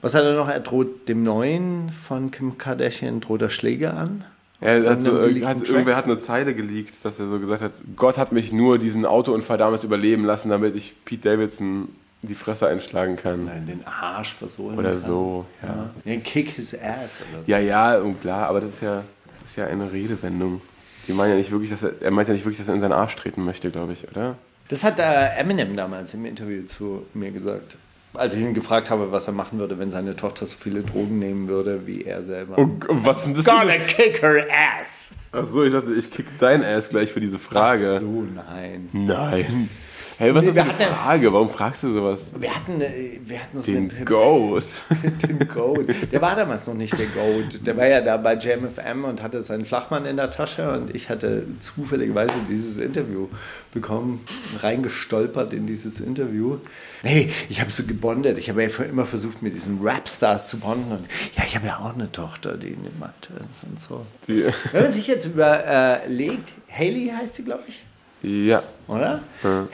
Was hat er noch? Er droht dem Neuen von Kim Kardashian, droht er Schläge an. Ja, hat so, hat, irgendwer hat eine Zeile geleakt, dass er so gesagt hat, Gott hat mich nur diesen Autounfall damals überleben lassen, damit ich Pete Davidson die Fresse einschlagen kann. Nein, den Arsch versohlen. Oder kann. so, ja. ja. Kick his ass oder so. Ja, ja, und klar, aber das ist ja, das ist ja eine Redewendung. Sie meinen ja nicht wirklich, dass er, er meint ja nicht wirklich, dass er in seinen Arsch treten möchte, glaube ich, oder? Das hat äh, Eminem damals im Interview zu mir gesagt. als ich ihn gefragt habe, was er machen würde, wenn seine Tochter so viele Drogen nehmen würde, wie er selber. Oh, was ist denn das? für Gonna eine- kick her ass! Achso, ich dachte, ich kick dein Ass gleich für diese Frage. Ach so, nein. Nein. Hey, was Nee, ist wir das für eine Frage? Warum fragst du sowas? Wir hatten, äh, wir hatten so Den eine- Goat. *laughs* den Goat. Der war damals noch nicht der Goat. Der war ja da bei JamFM und hatte seinen Flachmann in der Tasche und ich hatte zufälligerweise dieses Interview bekommen, reingestolpert in dieses Interview. Nee, ich habe so gebondet. Ich habe ja immer versucht, mit diesen Rapstars zu bonden. Und ja, ich habe ja auch eine Tochter, die in Mathe ist und so. Die, Wenn man sich jetzt überlegt, Haley heißt sie, glaube ich, ja. oder?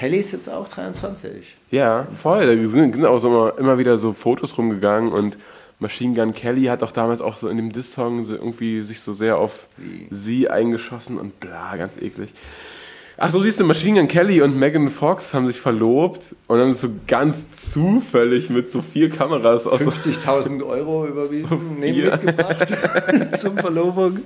Haley ist jetzt auch 23. Ja, voll. Da sind sind auch so immer, immer wieder so Fotos rumgegangen und Machine Gun Kelly hat auch damals auch so in dem Diss-Song so irgendwie sich so sehr auf sie eingeschossen und bla, ganz eklig. Ach, so siehst du, Machine Gun Kelly und Megan Fox haben sich verlobt und haben es so ganz zufällig mit so vier Kameras aus so 50.000 Euro überwiesen, So mitgebracht *laughs* zum Verlobung.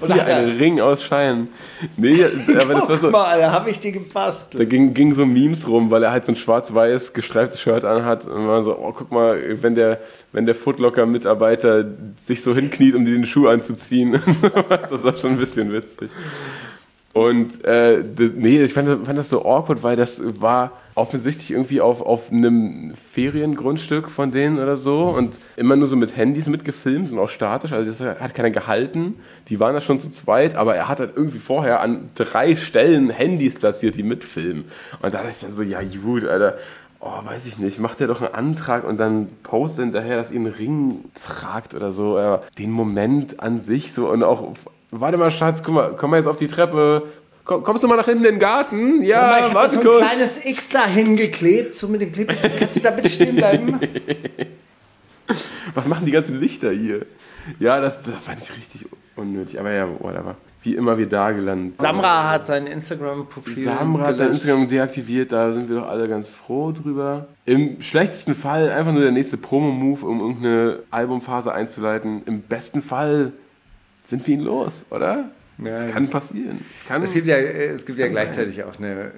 Und hier er, einen Ring aus Schein. Nee, *laughs* aber das war guck so. mal, da habe ich die Da gebastelt. ging, ging so Memes rum, weil er halt so ein schwarz-weiß gestreiftes Shirt anhat und man so, oh, guck mal, wenn der, wenn der Footlocker-Mitarbeiter sich so hinkniet, um dir den Schuh anzuziehen und sowas, *laughs* das war schon ein bisschen witzig. Und äh, nee, ich fand, das- fand das so awkward, weil das war offensichtlich irgendwie auf, auf einem Feriengrundstück von denen oder so und immer nur so mit Handys mitgefilmt und auch statisch, also das hat keiner gehalten. Die waren da schon zu zweit, aber er hat halt irgendwie vorher an drei Stellen Handys platziert, die mitfilmen. Und da dachte ich dann so, ja gut, Alter, oh, weiß ich nicht, macht der doch einen Antrag und dann postet hinterher, dass ihr einen Ring tragt oder so. Den Moment an sich so und auch, warte mal, Schatz, guck mal, komm mal jetzt auf die Treppe. Komm, kommst du mal nach hinten in den Garten? Ja, ich habe warte so ein kurz. kleines X da hingeklebt, so mit dem Clip. Kannst du da bitte stehen bleiben? *laughs* Was machen die ganzen Lichter hier? Ja, das, das fand ich richtig unnötig. Aber ja, whatever. Wie immer wir da gelandet. sind. Samra hat sein Instagram-Profil. Samra hat sein. Instagram deaktiviert, da sind wir doch alle ganz froh drüber. Im schlechtesten Fall einfach nur der nächste Promo-Move, um irgendeine Albumphase einzuleiten. Im besten Fall sind wir ihn los, oder? Ja, das kann passieren. Das kann, Es gibt ja, es gibt ja gleichzeitig auch eine,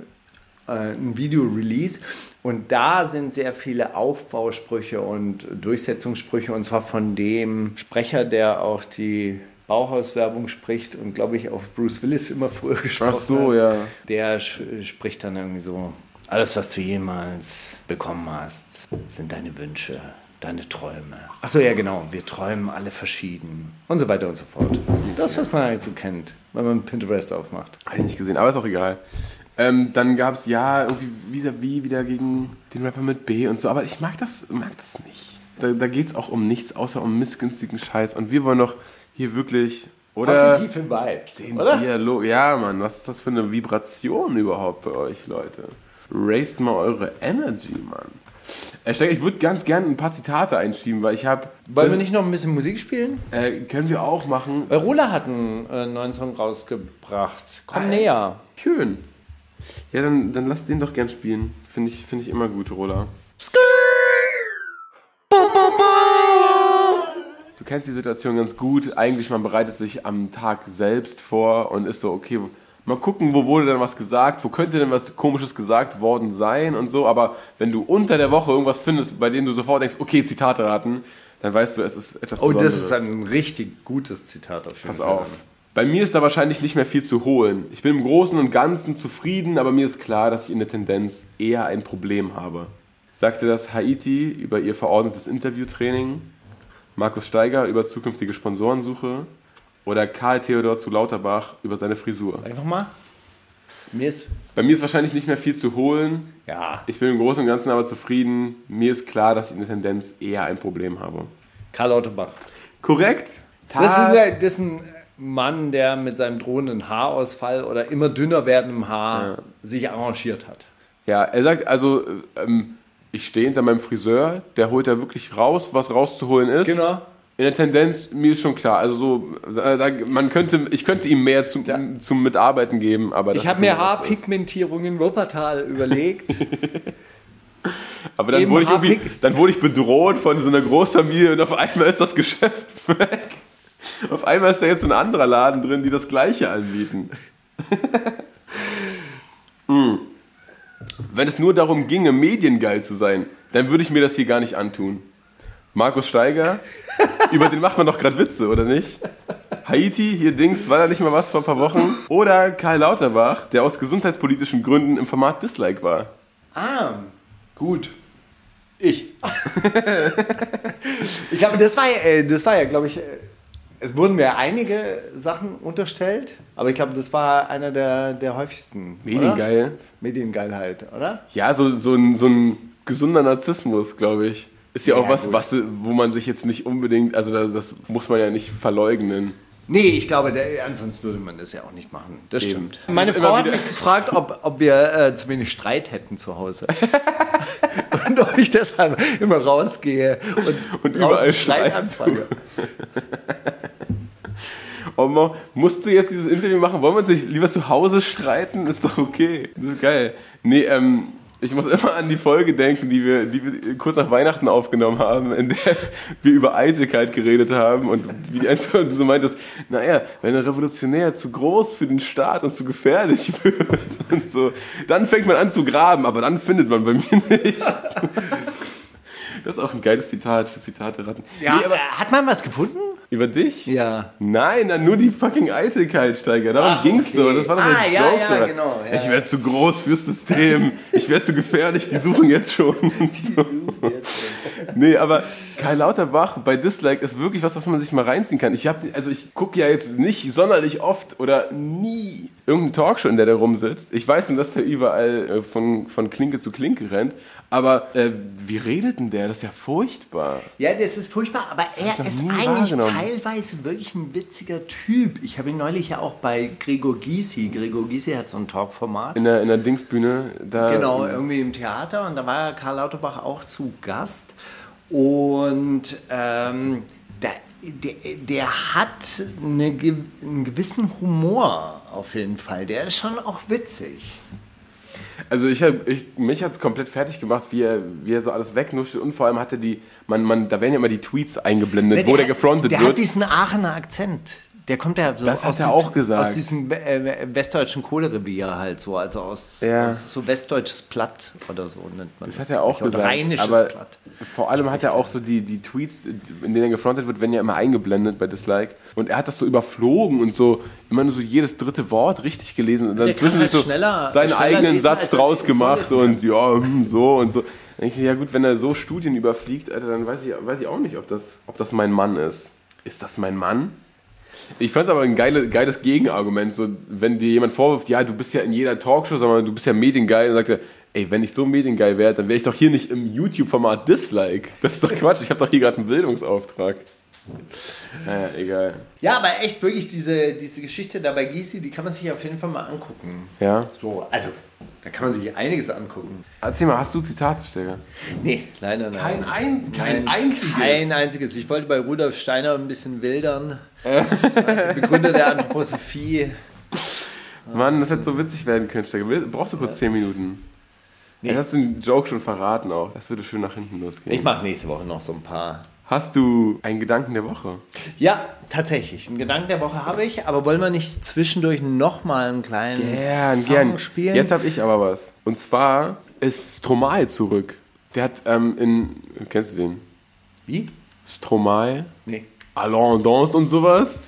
äh, ein Video-Release und da sind sehr viele Aufbausprüche und Durchsetzungssprüche und zwar von dem Sprecher, der auch die Bauhaus-Werbung spricht und glaube ich auch Bruce Willis immer früher *laughs* gesprochen Ach so, hat. ja. Der spricht dann irgendwie so, alles was du jemals bekommen hast, sind deine Wünsche, deine Träume. Ach so, ja genau, wir träumen alle verschieden und so weiter und so fort. Das, was man halt so kennt, wenn man Pinterest aufmacht. Habe ich nicht gesehen, aber ist auch egal. Ähm, dann gab es ja irgendwie wieder wie wieder gegen den Rapper mit B und so, aber ich mag das, mag das nicht. Da, da geht es auch um nichts außer um missgünstigen Scheiß und wir wollen doch hier wirklich, oder? Positive Vibes, Den oder? Dialog. Ja, Mann, was ist das für eine Vibration überhaupt bei euch, Leute? Raised mal eure Energy, Mann. Äh, ich würde ganz gerne ein paar Zitate einschieben, weil ich habe. Wollen wir nicht noch ein bisschen Musik spielen? Äh, können wir auch machen. Weil Rola hat einen äh, neuen Song rausgebracht. Komm Ah, näher. Schön. Ja, dann, dann lass den doch gern spielen. Finde ich, find ich immer gut, Rola. Du kennst die Situation ganz gut. Eigentlich, man bereitet sich am Tag selbst vor und ist so, okay, mal gucken, wo wurde denn was gesagt, wo könnte denn was Komisches gesagt worden sein und so. Aber wenn du unter der Woche irgendwas findest, bei dem du sofort denkst, okay, Zitate raten, dann weißt du, es ist etwas Oh, Besonderes. das ist ein richtig gutes Zitat auf jeden Pass Fall. auf. Bei mir ist da wahrscheinlich nicht mehr viel zu holen. Ich bin im Großen und Ganzen zufrieden, aber mir ist klar, dass ich in der Tendenz eher ein Problem habe. Sagte das Haiti über ihr verordnetes Interviewtraining, Markus Steiger über zukünftige Sponsorensuche oder Karl Theodor zu Lauterbach über seine Frisur. Sag nochmal. Mir ist. Bei mir ist wahrscheinlich nicht mehr viel zu holen. Ja. Ich bin im Großen und Ganzen aber zufrieden. Mir ist klar, dass ich in der Tendenz eher ein Problem habe. Karl Lauterbach. Korrekt? Das ist, ein- das ist ein Mann, der mit seinem drohenden Haarausfall oder immer dünner werdendem Haar sich arrangiert hat. Ja, er sagt also, ähm, ich stehe hinter meinem Friseur, der holt da wirklich raus, was rauszuholen ist. Genau. In der Tendenz, mir ist schon klar, also so, äh, da, man könnte, ich könnte ihm mehr zum, Ja. zum Mitarbeiten geben, aber das Ich habe mir. Haarpigmentierung in Wuppertal überlegt. *laughs* Aber dann eben wurde, ich irgendwie, dann wurde ich bedroht von so einer Großfamilie und auf einmal ist das Geschäft *laughs* weg. Auf einmal ist da jetzt ein anderer Laden drin, die das Gleiche anbieten. *laughs* Hm. Wenn es nur darum ginge, mediengeil zu sein, dann würde ich mir das hier gar nicht antun. Markus Steiger, über den macht man doch gerade Witze, oder nicht? Haiti, hier Dings, war da nicht mal was vor ein paar Wochen? Oder Karl Lauterbach, der aus gesundheitspolitischen Gründen im Format Dislike war. Ah, gut. Ich. ich glaube, das war, ja, äh, das war ja, glaube ich, äh, es wurden mir einige Sachen unterstellt, aber ich glaube, das war einer der, der häufigsten. Mediengeil. Oder? Mediengeilheit, oder? Ja, so, so, ein, so ein gesunder Narzissmus, glaube ich. Ist ja auch Ja, was, gut. was, wo man sich jetzt nicht unbedingt, also das, das muss man ja nicht verleugnen. Nee, ich glaube, der, ansonsten würde man das ja auch nicht machen. Das Eben. stimmt. Meine ist Frau hat mich gefragt, ob, ob wir äh, zu wenig Streit hätten zu Hause. *laughs* und ob ich deshalb immer rausgehe und, Und überall Streit Streit anfange. *laughs* Oma, musst du jetzt dieses Interview machen? Wollen wir uns nicht lieber zu Hause streiten? Ist doch okay. Das ist geil. Nee, ähm, ich muss immer an die Folge denken, die wir, die wir kurz nach Weihnachten aufgenommen haben, in der *laughs* wir über Eitelkeit geredet haben und wie die Antwort du so meintest, naja, wenn ein Revolutionär zu groß für den Staat und zu gefährlich *laughs* wird und so, dann fängt man an zu graben, aber dann findet man bei mir nicht. *laughs* Das ist auch ein geiles Zitat für Zitate raten. Ja, Nee, aber äh, hat man was gefunden? Über dich? Ja. Nein, dann nur die fucking Eitelkeit, Steiger. Darum Ach, ging's okay. doch. Das war doch Ah, ein ja, Joke. ja, oder? genau, ja. ich werde zu groß fürs System. Ich werde zu gefährlich. Die suchen jetzt schon. *laughs* So. nee, aber Kai Lauterbach bei Dislike ist wirklich was, was man sich mal reinziehen kann. Ich habe, also ich gucke ja jetzt nicht sonderlich oft oder nie irgendeinen Talkshow, in der der rumsitzt. Ich weiß nur, dass der überall äh, von, von Klinke zu Klinke rennt. Aber äh, wie redet denn der? Das ist ja furchtbar. Ja, das ist furchtbar, aber ich er ist eigentlich teilweise wirklich ein witziger Typ. Ich habe ihn neulich ja auch bei Gregor Gysi. Gregor Gysi hat so ein Talkformat. In der, in der Dingsbühne, da. Genau, irgendwie im Theater und da war ja Karl Lauterbach auch zu Gast. Und ähm, der, der, der hat eine, einen gewissen Humor auf jeden Fall. Der ist schon auch witzig. Also ich ich, mich hat es komplett fertig gemacht, wie er, wie er so alles wegnuschelt und vor allem hatte die, man, man, da werden ja immer die Tweets eingeblendet, wo der gefrontet der wird. hat diesen Aachener Akzent. Der kommt ja so Das hat aus, er die- auch gesagt. aus diesem äh, westdeutschen Kohlerevier halt so, also aus, Ja. aus so westdeutsches Platt oder so nennt man das hat er auch Oder gesagt. Rheinisches aber Platt. vor allem hat er auch so die, die Tweets, in denen er gefrontet wird, werden ja immer eingeblendet bei Dislike. Und er hat das so überflogen und so immer nur so jedes dritte Wort richtig gelesen und dann zwischendurch halt so schneller- seinen schneller eigenen lesen, Satz er draus gemacht vorlesen und ja, hm, so und so. Dann denke ich ja gut, wenn er so Studien überfliegt, Alter, dann weiß ich, weiß ich auch nicht, ob das, ob das mein Mann ist. Ist das mein Mann? Ich fand es aber ein geile, geiles Gegenargument, so wenn dir jemand vorwirft, ja, du bist ja in jeder Talkshow, sondern du bist ja mediengeil, dann sagt er, ey, wenn ich so mediengeil wäre, dann wäre ich doch hier nicht im YouTube-Format Dislike. Das ist doch Quatsch, ich habe doch hier gerade einen Bildungsauftrag. Naja, egal. Ja, aber echt wirklich diese, diese Geschichte da bei Gysi, die kann man sich auf jeden Fall mal angucken. Ja. So, also, da kann man sich einiges angucken. Erzähl mal, hast du Zitate, Steiger? Nee, leider nein. ein, Nein, Kein einziges. Ich wollte bei Rudolf Steiner ein bisschen wildern. Der Begründer der Anthroposophie. *laughs* Mann, das hätte so witzig werden können, Steiger. Will- Brauchst du kurz 10 Minuten? Nee. Jetzt hast du den Joke schon verraten auch. Das würde schön nach hinten losgehen. Ich mache nächste Woche noch so ein paar. Hast du einen Gedanken der Woche? Ja, tatsächlich. Einen Gedanken der Woche habe ich, aber wollen wir nicht zwischendurch nochmal einen kleinen Gern, Song gern. spielen? Jetzt habe ich aber was. Und zwar ist Stromae zurück. Der hat ähm, in. Kennst du den? Wie? Stromae? Nee. Alain Dance und sowas?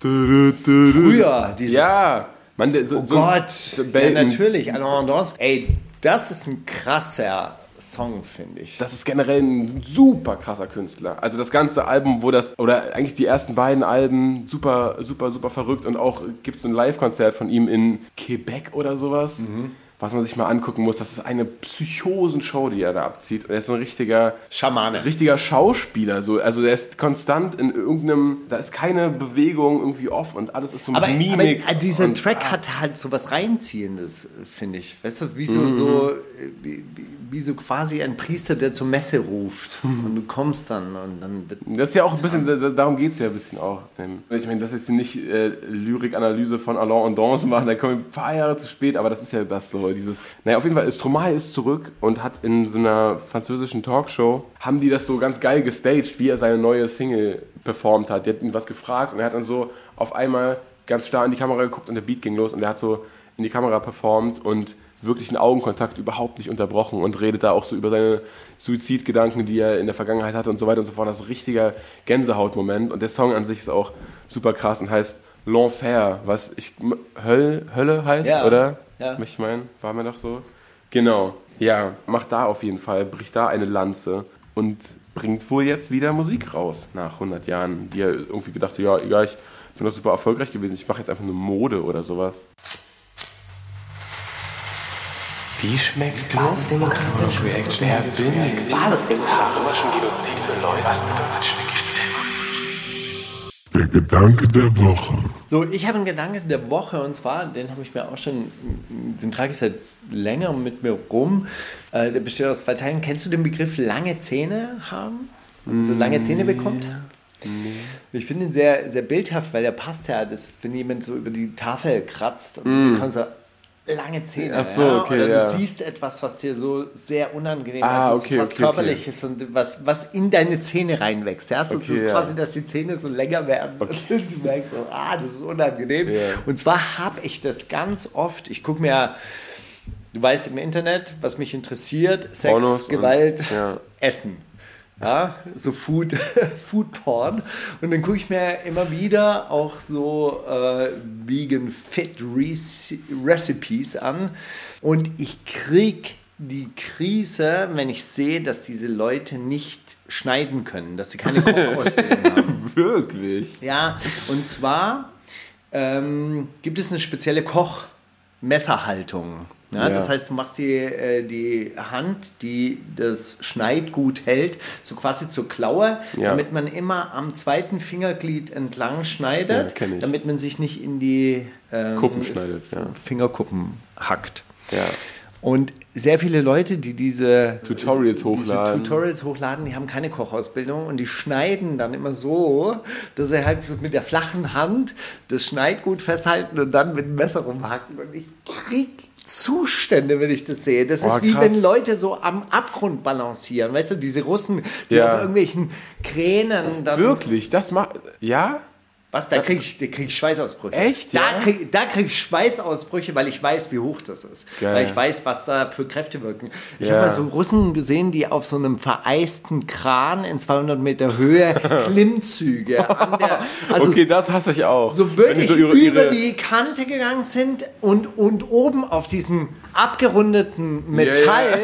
Früher, dieses. Ja. Der, so, Oh so Gott. Ja, natürlich. Alain Dance. Ey, das ist ein krasser Song, finde ich. Das ist generell ein super krasser Künstler. Also das ganze Album, wo das, oder eigentlich die ersten beiden Alben, super, super, super verrückt. Und auch gibt es ein Live-Konzert von ihm in Quebec oder sowas, was man sich mal angucken muss. Das ist eine Psychosenshow, die er da abzieht. Und er ist so ein richtiger, Schamane. richtiger Schauspieler. So. Also der ist konstant in irgendeinem, da ist keine Bewegung irgendwie off und alles ist so Aber, Mimik. aber dieser und, Track hat halt so was Reinziehendes, finde ich. Weißt du, wie so, Mhm. so, äh, wie, wie, wie so quasi ein Priester, der zur Messe ruft. Mhm. Und du kommst dann und dann wird Das ist ja auch ein bisschen, da- darum geht es ja ein bisschen auch. Ich meine, das ist jetzt nicht äh, Lyrikanalyse von Alain und Dance machen, da kommen wir ein paar Jahre zu spät, aber das ist ja das so, dieses, naja, auf jeden Fall, Stromae ist zurück und hat in so einer französischen Talkshow, haben die das so ganz geil gestaged, wie er seine neue Single performt hat. Die hat ihn was gefragt und er hat dann so auf einmal ganz starr in die Kamera geguckt und der Beat ging los und er hat so in die Kamera performt und wirklichen Augenkontakt überhaupt nicht unterbrochen und redet da auch so über seine Suizidgedanken, die er in der Vergangenheit hatte und so weiter und so fort. Das ist ein richtiger Gänsehautmoment und der Song an sich ist auch super krass und heißt L'Enfer, was ich Hölle, Hölle heißt, Ja. oder? Ja. Ich meine, war mir doch so. Genau. Ja, macht da auf jeden Fall, bricht da eine Lanze und bringt wohl jetzt wieder Musik raus nach 100 Jahren, die er irgendwie gedacht hat, ja, egal, ich bin doch super erfolgreich gewesen, ich mache jetzt einfach nur Mode oder sowas. Wie schmeckt Basisdemokratisch. Reaction? Wer bin ich? Basisdemokratisch. Genozid für Leute. Was bedeutet Schnickis Der Gedanke der Woche. So, ich habe einen Gedanken der Woche und zwar, den habe ich mir auch schon, den trage ich seit längerem mit mir rum. Äh, der besteht aus zwei Teilen. Kennst du den Begriff lange Zähne haben? So lange Zähne bekommt? Ich finde ihn sehr, sehr bildhaft, weil der passt ja, das, wenn jemand so über die Tafel kratzt und bekommt so lange Zähne. Ach so, ja? okay, Oder ja. du siehst etwas, was dir so sehr unangenehm Ah, also okay, so fast okay, körperlich okay. ist und was, was in deine Zähne reinwächst. Ja? So, so ja. quasi, dass die Zähne so länger werden. *laughs* Und du merkst so, ah, das ist unangenehm. Ja. Und zwar habe ich das ganz oft, ich gucke mir, du weißt im Internet, was mich interessiert, Sex, und- Gewalt, ja. Essen. Ja, so Food, *laughs* Food Porn. Und dann gucke ich mir immer wieder auch so äh, Vegan Fit Recipes an. Und ich krieg die Krise, wenn ich sehe, dass diese Leute nicht schneiden können, dass sie keine Kochausbildung *laughs* haben. Wirklich? Ja, und zwar ähm, gibt es eine spezielle Kochmesserhaltung. Ja, Ja. Das heißt, du machst die, äh, die Hand, die das Schneidgut hält, so quasi zur Klaue, Ja. damit man immer am zweiten Fingerglied entlang schneidet, damit man sich nicht in die ähm, Kuppen schneidet, ja. Fingerkuppen hackt. Und sehr viele Leute, die diese Tutorials hochladen. diese Tutorials hochladen, die haben keine Kochausbildung und die schneiden dann immer so, dass sie halt mit der flachen Hand das Schneidgut festhalten und dann mit dem Messer rumhacken. Und ich krieg Zustände, wenn ich das sehe. Das Oh, ist wie krass. wenn Leute so am Abgrund balancieren. Weißt du, diese Russen, die Ja. auf irgendwelchen Kränen dann. Wirklich? Das macht. Ja? Was? Da krieg ich, da krieg ich Schweißausbrüche. Echt, Da ja? krieg, da krieg ich Schweißausbrüche, weil ich weiß, wie hoch das ist. Geil. Weil ich weiß, was da für Kräfte wirken. Ich Ja. habe mal so Russen gesehen, die auf so einem vereisten Kran in 200 Meter Höhe *laughs* Klimmzüge der, also okay, das hasse ich auch. so wirklich so ihre, über ihre, die Kante gegangen sind und, und oben auf diesem abgerundeten Metall,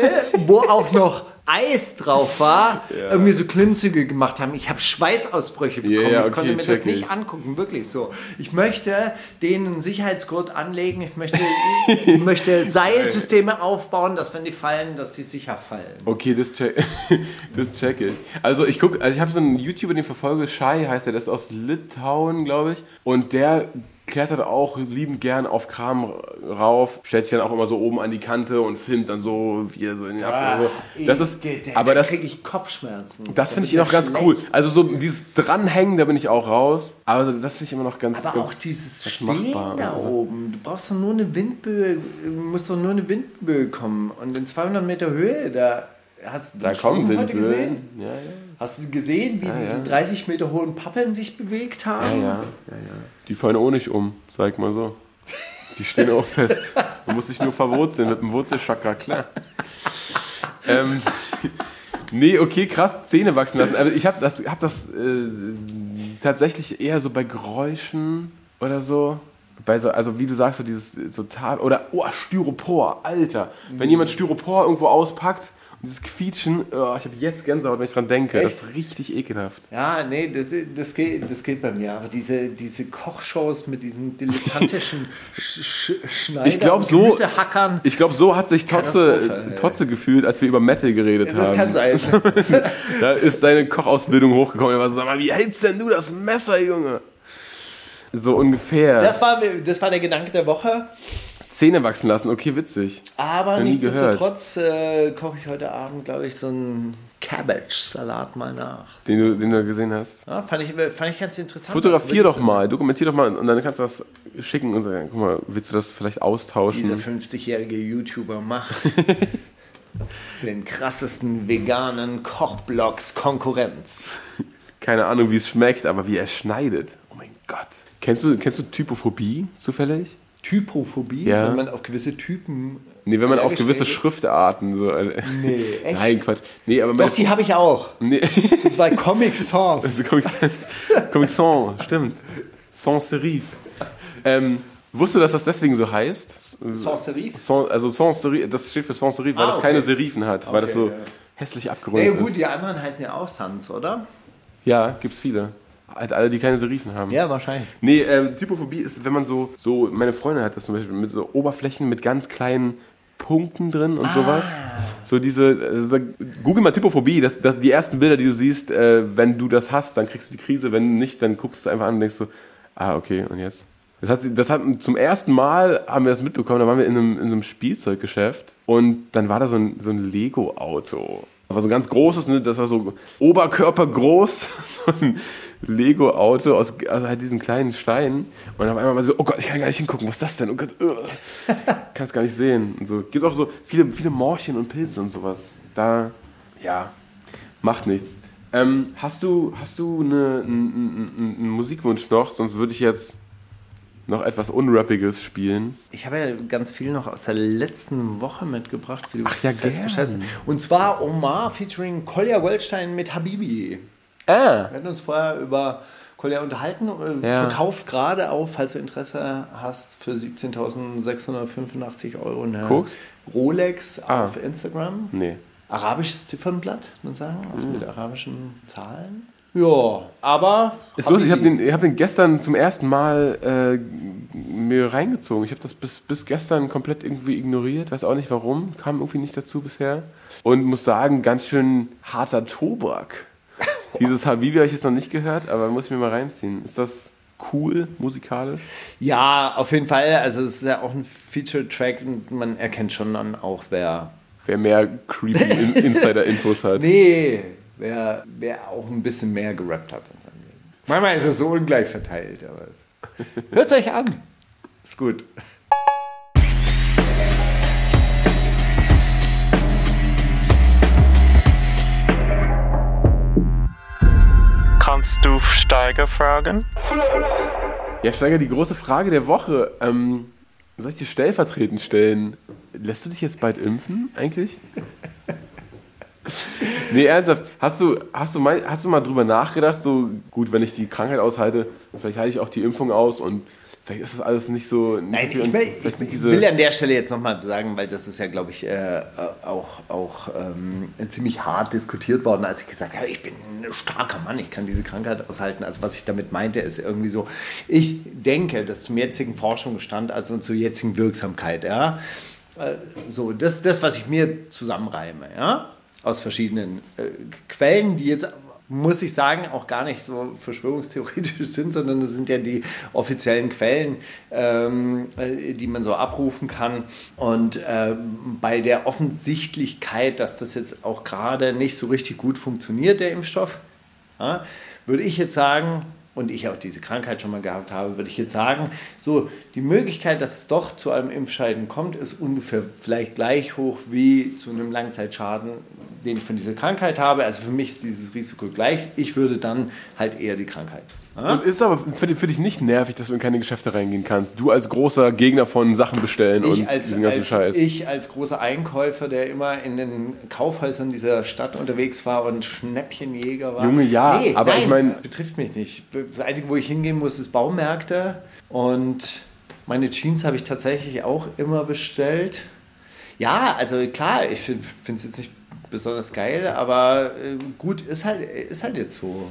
wo auch noch Eis drauf war, *laughs* irgendwie so Klimmzüge gemacht haben. Ich habe Schweißausbrüche bekommen. Ja, ja, ich konnte okay, mir das nicht ich. angucken, wirklich so. Ich möchte denen einen Sicherheitsgurt anlegen, ich möchte, *laughs* ich möchte Seilsysteme aufbauen, dass wenn die fallen, dass die sicher fallen. Okay, das check, *laughs* das check ich. Also ich gucke, also ich habe so einen YouTuber, den verfolge, Shai heißt er, der ist aus Litauen, glaube ich. Und der klettert auch liebend gern auf Kram rauf, stellt sich dann auch immer so oben an die Kante und filmt dann so, wie er so in den Ab so. Das ist, aber das, kriege ich Kopfschmerzen. das finde ich noch ganz cool. Also so dieses Dranhängen, da bin ich auch raus. Aber das finde ich immer noch ganz, Aber ganz auch dieses Stehen da Also- oben. Du brauchst doch nur eine Windböe, du musst doch nur eine Windböe kommen. Und in 200 Meter Höhe, da hast du Da kommen Sturm heute gesehen? Ja, ja. Hast du gesehen, wie diese ja. 30 Meter hohen Pappeln sich bewegt Ja, haben? ja, ja, ja. Die fallen auch nicht um, sag mal so. Die stehen auch fest. Man muss sich nur verwurzeln mit dem Wurzelchakra, klar. Ähm, nee, okay, krass, Zähne wachsen lassen. Aber ich habe das, hab das äh, tatsächlich eher so bei Geräuschen oder so. Bei so, also wie du sagst, so dieses so oder oh, Styropor, Alter. Wenn jemand Styropor irgendwo auspackt dieses Quietschen, oh, ich habe jetzt Gänsehaut, wenn ich dran denke. Das ist richtig ekelhaft. Ja, nee, das, das, geht, das geht bei mir. Aber diese, diese Kochshows mit diesen dilettantischen *laughs* Sch Sch Schneidern, Ich glaube so, Gemüsehackern, ich glaube so hat sich Totze. Totze gefühlt, als wir über Metal geredet das haben. kann sein. *laughs* Da ist seine Kochausbildung hochgekommen. Er war so, sag mal, wie hältst denn du das Messer, Junge? So ungefähr. Das war, das war der Gedanke der Woche. Zähne wachsen lassen, okay, witzig. Aber nichtsdestotrotz äh, koche ich heute Abend, glaube ich, so einen Cabbage-Salat mal nach. Den du, den du gesehen hast. Ja, fand, ich, fand ich ganz interessant. Fotografier doch mal, dokumentier doch mal und dann kannst du das schicken und sagen, guck mal, willst du das vielleicht Dieser austauschen? 50-jährige YouTuber macht *laughs* den krassesten veganen Kochblocks Konkurrenz. Keine Ahnung, wie es schmeckt, aber wie er schneidet. Oh mein Gott. Kennst du, kennst du Typophobie zufällig? Typophobie, Ja. wenn man auf gewisse Typen. Nee, wenn man auf allergisch gewisse. Schriftarten so. äh, Nee, *laughs* echt? Nein, Quatsch. Nee, aber Doch, die habe ich auch. Nee. *laughs* Und zwar Comic Sans. *laughs* Comic Sans, Comic Sans, stimmt. Sans Serif. Ähm, wusstest du, dass das deswegen so heißt? Sans Serif? Sans, also Sans Serif, das steht für Sans Serif, weil Ah, das okay. keine Serifen hat, weil das Okay, so ja. hässlich Ja, abgerundet gut, ist. die anderen heißen ja auch Sans, oder? Ja, gibt's viele. Halt alle, die keine Serifen haben. Ja, wahrscheinlich. Nee, äh, Typophobie ist, wenn man so, so, meine Freundin hat das zum Beispiel mit so Oberflächen mit ganz kleinen Punkten drin und sowas. So diese, äh, so- google mal Typophobie, das, das, die ersten Bilder, die du siehst, äh, wenn du das hast, dann kriegst du die Krise, wenn nicht, dann guckst du einfach an und denkst so, ah, okay, und jetzt? Das hat, das hat zum ersten Mal haben wir das mitbekommen, da waren wir in einem, in so einem Spielzeuggeschäft und dann war da so ein, so ein Lego-Auto. Das war so ein ganz großes, ne? das war so oberkörpergroß, *laughs* so ein Lego-Auto aus also halt diesen kleinen Steinen. Und auf einmal war so, oh Gott, ich kann gar nicht hingucken, was ist das denn? Oh Gott, uh, *laughs* kann es gar nicht sehen. Und so. Gibt auch so viele, viele Morchen und Pilze und sowas. Da, ja, macht nichts. Ähm, hast du, hast du eine, einen, einen, Musikwunsch noch? Sonst würde ich jetzt noch etwas Unrappiges spielen. Ich habe ja ganz viel noch aus der letzten Woche mitgebracht, wie du Ach ja, festgestellt hast. Und zwar Omar featuring Kolja Goldstein mit Habibi. Ah, Wir hatten uns vorher über Kolja unterhalten. äh, Ja. Verkauft gerade auf, falls du Interesse hast, für 17.685 Euro eine Koks? Rolex Ah. auf Instagram. nee. Arabisches Ziffernblatt, man sagen, also mit arabischen Zahlen. Ja, aber. Ist lustig, ich habe den, ich hab den gestern zum ersten Mal äh, mir reingezogen. Ich habe das bis, bis gestern komplett irgendwie ignoriert, weiß auch nicht warum, kam irgendwie nicht dazu bisher. Und muss sagen, ganz schön harter Tobak. Dieses Habibi habe ich jetzt noch nicht gehört, aber muss ich mir mal reinziehen. Ist das cool musikalisch? Ja, auf jeden Fall. Also, es ist ja auch ein Feature-Track und man erkennt schon dann auch, wer. Wer mehr creepy *laughs* In Insider-Infos hat. Nee, wer, wer auch ein bisschen mehr gerappt hat in seinem Leben. Manchmal ist es so ungleich verteilt, aber. Hört es *laughs* euch an. Ist gut. Kannst du Steiger fragen? Ja, Steiger, die große Frage der Woche. Ähm, soll ich dir stellvertretend stellen? Lässt du dich jetzt bald impfen, eigentlich? *laughs* nee, ernsthaft. Hast du, hast, du mal, hast du mal drüber nachgedacht, so gut, wenn ich die Krankheit aushalte, vielleicht halte ich auch die Impfung aus und vielleicht ist das alles nicht so. Nicht Nein, so ich will, ich, ich will an der Stelle jetzt nochmal sagen, weil das ist ja, glaube ich, äh, auch, auch ähm, ziemlich hart diskutiert worden, als ich gesagt habe, ich bin ein starker Mann, ich kann diese Krankheit aushalten. Also was ich damit meinte, ist irgendwie so, ich denke, dass zum jetzigen Forschungsstand, also zur jetzigen Wirksamkeit, ja, äh, so, das das, was ich mir zusammenreime, ja, aus verschiedenen äh, Quellen, die jetzt muss ich sagen, auch gar nicht so verschwörungstheoretisch *laughs* sind, sondern das sind ja die offiziellen Quellen, ähm, äh, die man so abrufen kann. Und ähm, bei der Offensichtlichkeit, dass das jetzt auch gerade nicht so richtig gut funktioniert, der Impfstoff, ja, würde ich jetzt sagen, und ich auch diese Krankheit schon mal gehabt habe, würde ich jetzt sagen, so die Möglichkeit, dass es doch zu einem Impfscheiden kommt, ist ungefähr vielleicht gleich hoch wie zu einem Langzeitschaden, den ich von dieser Krankheit habe. Also für mich ist dieses Risiko gleich. Ich würde dann halt eher die Krankheit. Und ist aber für, dich- für dich nicht nervig, dass du in keine Geschäfte reingehen kannst. Du als großer Gegner von Sachen bestellen Ich und als, diesen ganzen als, Scheiß. ich als großer Einkäufer, der immer in den Kaufhäusern dieser Stadt unterwegs war und Schnäppchenjäger war. Junge, ja, aber nein, ich mein- betrifft mich nicht. Das Einzige, wo ich hingehen muss, ist Baumärkte und meine Jeans habe ich tatsächlich auch immer bestellt. Ja, also klar, ich finde es jetzt nicht besonders geil, aber äh, gut, ist halt, ist halt jetzt so.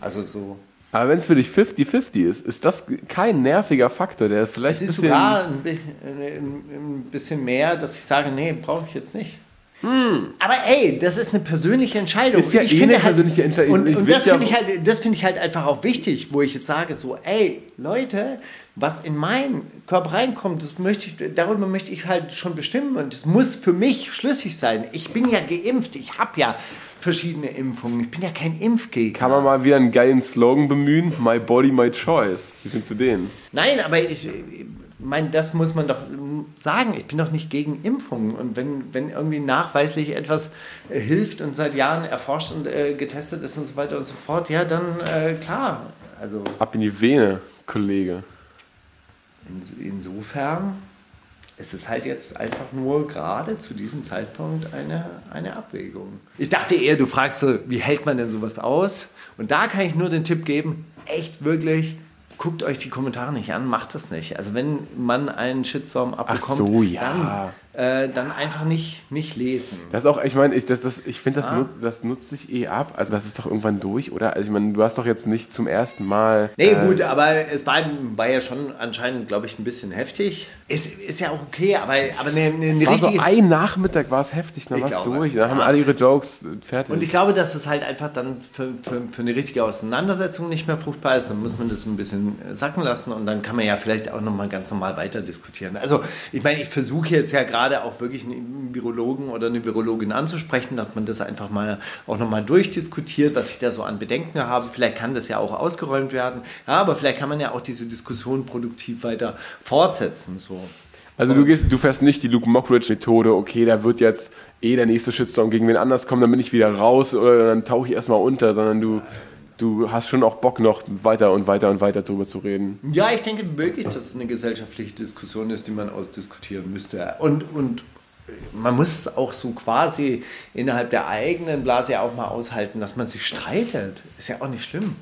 Also so. Aber wenn es für dich 50-50 ist, ist das kein nerviger Faktor, der vielleicht Es ist bisschen... sogar ein bisschen, ein, bisschen mehr, dass ich sage, nee, brauche ich jetzt nicht. Aber ey, das ist eine persönliche Entscheidung. Hm. Ist ja ich eh finde eine halt, persönliche Entscheidung. Und, und will das ja- finde ich, halt, das finde ich halt einfach auch wichtig, wo ich jetzt sage, so, ey, Leute, was in meinen Körper reinkommt, das möchte ich, darüber möchte ich halt schon bestimmen und es muss für mich schlüssig sein. Ich bin ja geimpft, ich habe ja verschiedene Impfungen, ich bin ja kein Impfgegner. Kann man mal wieder einen geilen Slogan bemühen? My body, my choice. Wie findest du den? Nein, aber ich meine, das muss man doch sagen. Ich bin doch nicht gegen Impfungen. Und wenn, wenn irgendwie nachweislich etwas äh, hilft und seit Jahren erforscht und äh, getestet ist und so weiter und so fort, ja, dann äh, klar. Also, Ab in die Vene, Kollege. In, insofern ist es halt jetzt einfach nur gerade zu diesem Zeitpunkt eine, eine Abwägung. Ich dachte eher, du fragst so, wie hält man denn sowas aus? Und da kann ich nur den Tipp geben, echt wirklich, guckt euch die Kommentare nicht an, macht das nicht. Also wenn man einen Shitstorm abbekommt, so, ja. dann, äh, dann einfach nicht, nicht lesen. Das ist auch, ich meine, ich, das, das, ich finde, das, Ah. nut, das nutzt sich eh ab. Also das ist doch irgendwann durch, oder? Also ich meine, du hast doch jetzt nicht zum ersten Mal. Nee, äh, gut, aber es war, war ja schon anscheinend, glaube ich, ein bisschen heftig. Ist, ist ja auch okay, aber, aber eine, eine, Es eine war so richtige... ein Nachmittag war es heftig, dann war es durch. Dann haben ja. alle ihre Jokes äh, fertig. Und ich glaube, dass es halt einfach dann für, für, für eine richtige Auseinandersetzung nicht mehr fruchtbar ist. Dann muss man das ein bisschen sacken lassen und dann kann man ja vielleicht auch nochmal ganz normal weiter diskutieren. Also ich meine, ich versuche jetzt ja gerade auch wirklich einen Virologen oder eine Virologin anzusprechen, dass man das einfach mal auch nochmal durchdiskutiert, was ich da so an Bedenken habe. Vielleicht kann das ja auch ausgeräumt werden. Ja, aber vielleicht kann man ja auch diese Diskussion produktiv weiter fortsetzen. So. Also du gehst, du fährst nicht die Luke Mockridge Methode, okay, da wird jetzt eh der nächste Shitstorm gegen wen anders kommen, dann bin ich wieder raus oder dann tauche ich erstmal unter, sondern du, du hast schon auch Bock noch weiter und weiter und weiter drüber zu reden. Ja, ich denke wirklich, dass es eine gesellschaftliche Diskussion ist, die man ausdiskutieren müsste. Und, und man muss es auch so quasi innerhalb der eigenen Blase auch mal aushalten, dass man sich streitet. Ist ja auch nicht schlimm.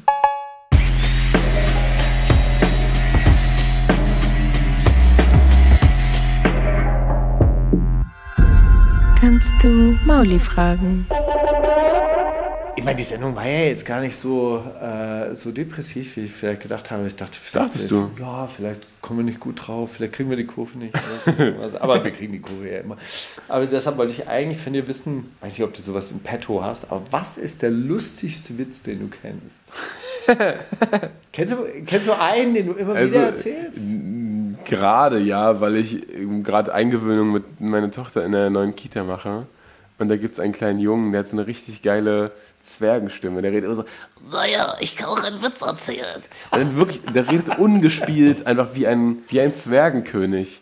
Kannst du Mauli fragen? Ich meine, die Sendung war ja jetzt gar nicht so, äh, so depressiv, wie ich vielleicht gedacht habe. Ich dachte, vielleicht, Dachtest du? Ja, vielleicht kommen wir nicht gut drauf, vielleicht kriegen wir die Kurve nicht. *laughs* aber wir kriegen die Kurve ja immer. Aber deshalb wollte ich eigentlich von dir wissen, weiß nicht, ob du sowas im Petto hast, aber was ist der lustigste Witz, den du kennst? *laughs* kennst, du, kennst du einen, den du immer Also, wieder erzählst? Gerade ja, weil ich gerade Eingewöhnung mit meiner Tochter in der neuen Kita mache. Und da gibt es einen kleinen Jungen, der hat so eine richtig geile Zwergenstimme. Der redet immer so, Naja, ich kann auch einen Witz erzählen. Und dann wirklich, der redet ungespielt, einfach wie ein, wie ein Zwergenkönig.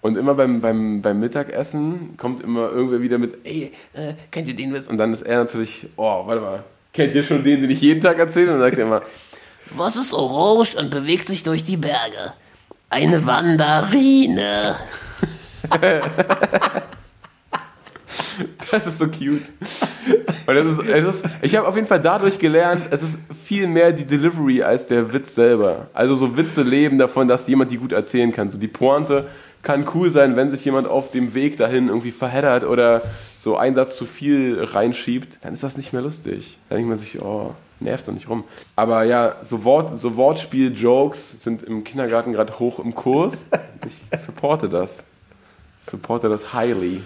Und immer beim, beim, beim Mittagessen kommt immer irgendwer wieder mit, ey, äh, kennt ihr den Witz? Und dann ist er natürlich, oh, warte mal, kennt ihr schon den, den ich jeden Tag erzähle? Und dann sagt er immer, Was ist orange und bewegt sich durch die Berge? Eine Wanderine. *laughs* *laughs* das ist so cute. Und das ist, es ist, ich habe auf jeden Fall dadurch gelernt, es ist viel mehr die Delivery als der Witz selber. Also so Witze leben davon, dass jemand die gut erzählen kann. So die Pointe kann cool sein, wenn sich jemand auf dem Weg dahin irgendwie verheddert oder so einen Satz zu viel reinschiebt, dann ist das nicht mehr lustig. Dann denkt man sich, oh, nervt doch nicht rum. Aber ja, so, Wort, so Wortspiel-Jokes sind im Kindergarten gerade hoch im Kurs. Ich supporte das. Supporte das highly.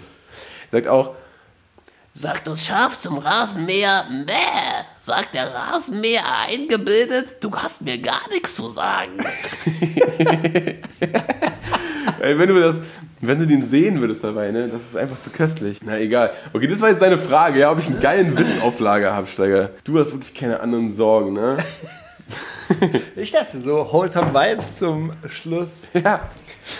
Sagt auch, Sagt das Schaf zum Rasenmäher, Mäh. Sagt der Rasenmäher eingebildet, du hast mir gar nichts zu sagen. *laughs* Ey, wenn du das, wenn du den sehen würdest dabei, ne, das ist einfach zu köstlich. Na egal. Okay, das war jetzt deine Frage, ja, ob ich einen geilen Witz auf Lager habe, Steiger. Du hast wirklich keine anderen Sorgen, ne? *laughs* Ich dachte so, wholesome Vibes zum Schluss. Ja.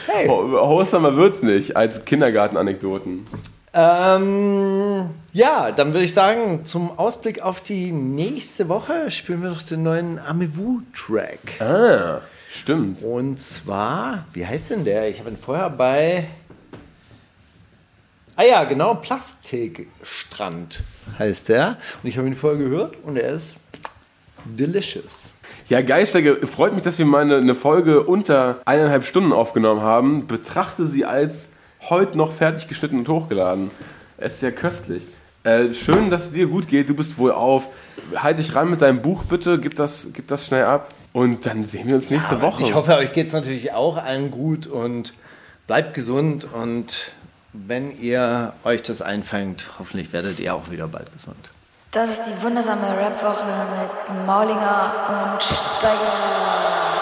Hey. Wholesomer wird's nicht als Kindergartenanekdoten. Ähm, ja, dann würde ich sagen, zum Ausblick auf die nächste Woche spielen wir doch den neuen Amewu-Track. Ah, stimmt. Und zwar, wie heißt denn der? Ich habe ihn vorher bei. Ah ja, genau, Plastikstrand heißt der. Und ich habe ihn vorher gehört und er ist delicious. Ja, geil, Steiger. Freut mich, dass wir mal eine, eine Folge unter eineinhalb Stunden aufgenommen haben. Betrachte sie als heute noch fertig geschnitten und hochgeladen. Es ist ja köstlich. Äh, schön, dass es dir gut geht. Du bist wohl auf. Halt dich ran mit deinem Buch, bitte. Gib das, gib das schnell ab. Und dann sehen wir uns nächste Woche. Ich hoffe, euch geht es natürlich auch allen gut und bleibt gesund. Und wenn ihr euch das einfängt, hoffentlich werdet ihr auch wieder bald gesund. Das ist die wundersame Rap-Woche mit Maulinger und Steiger.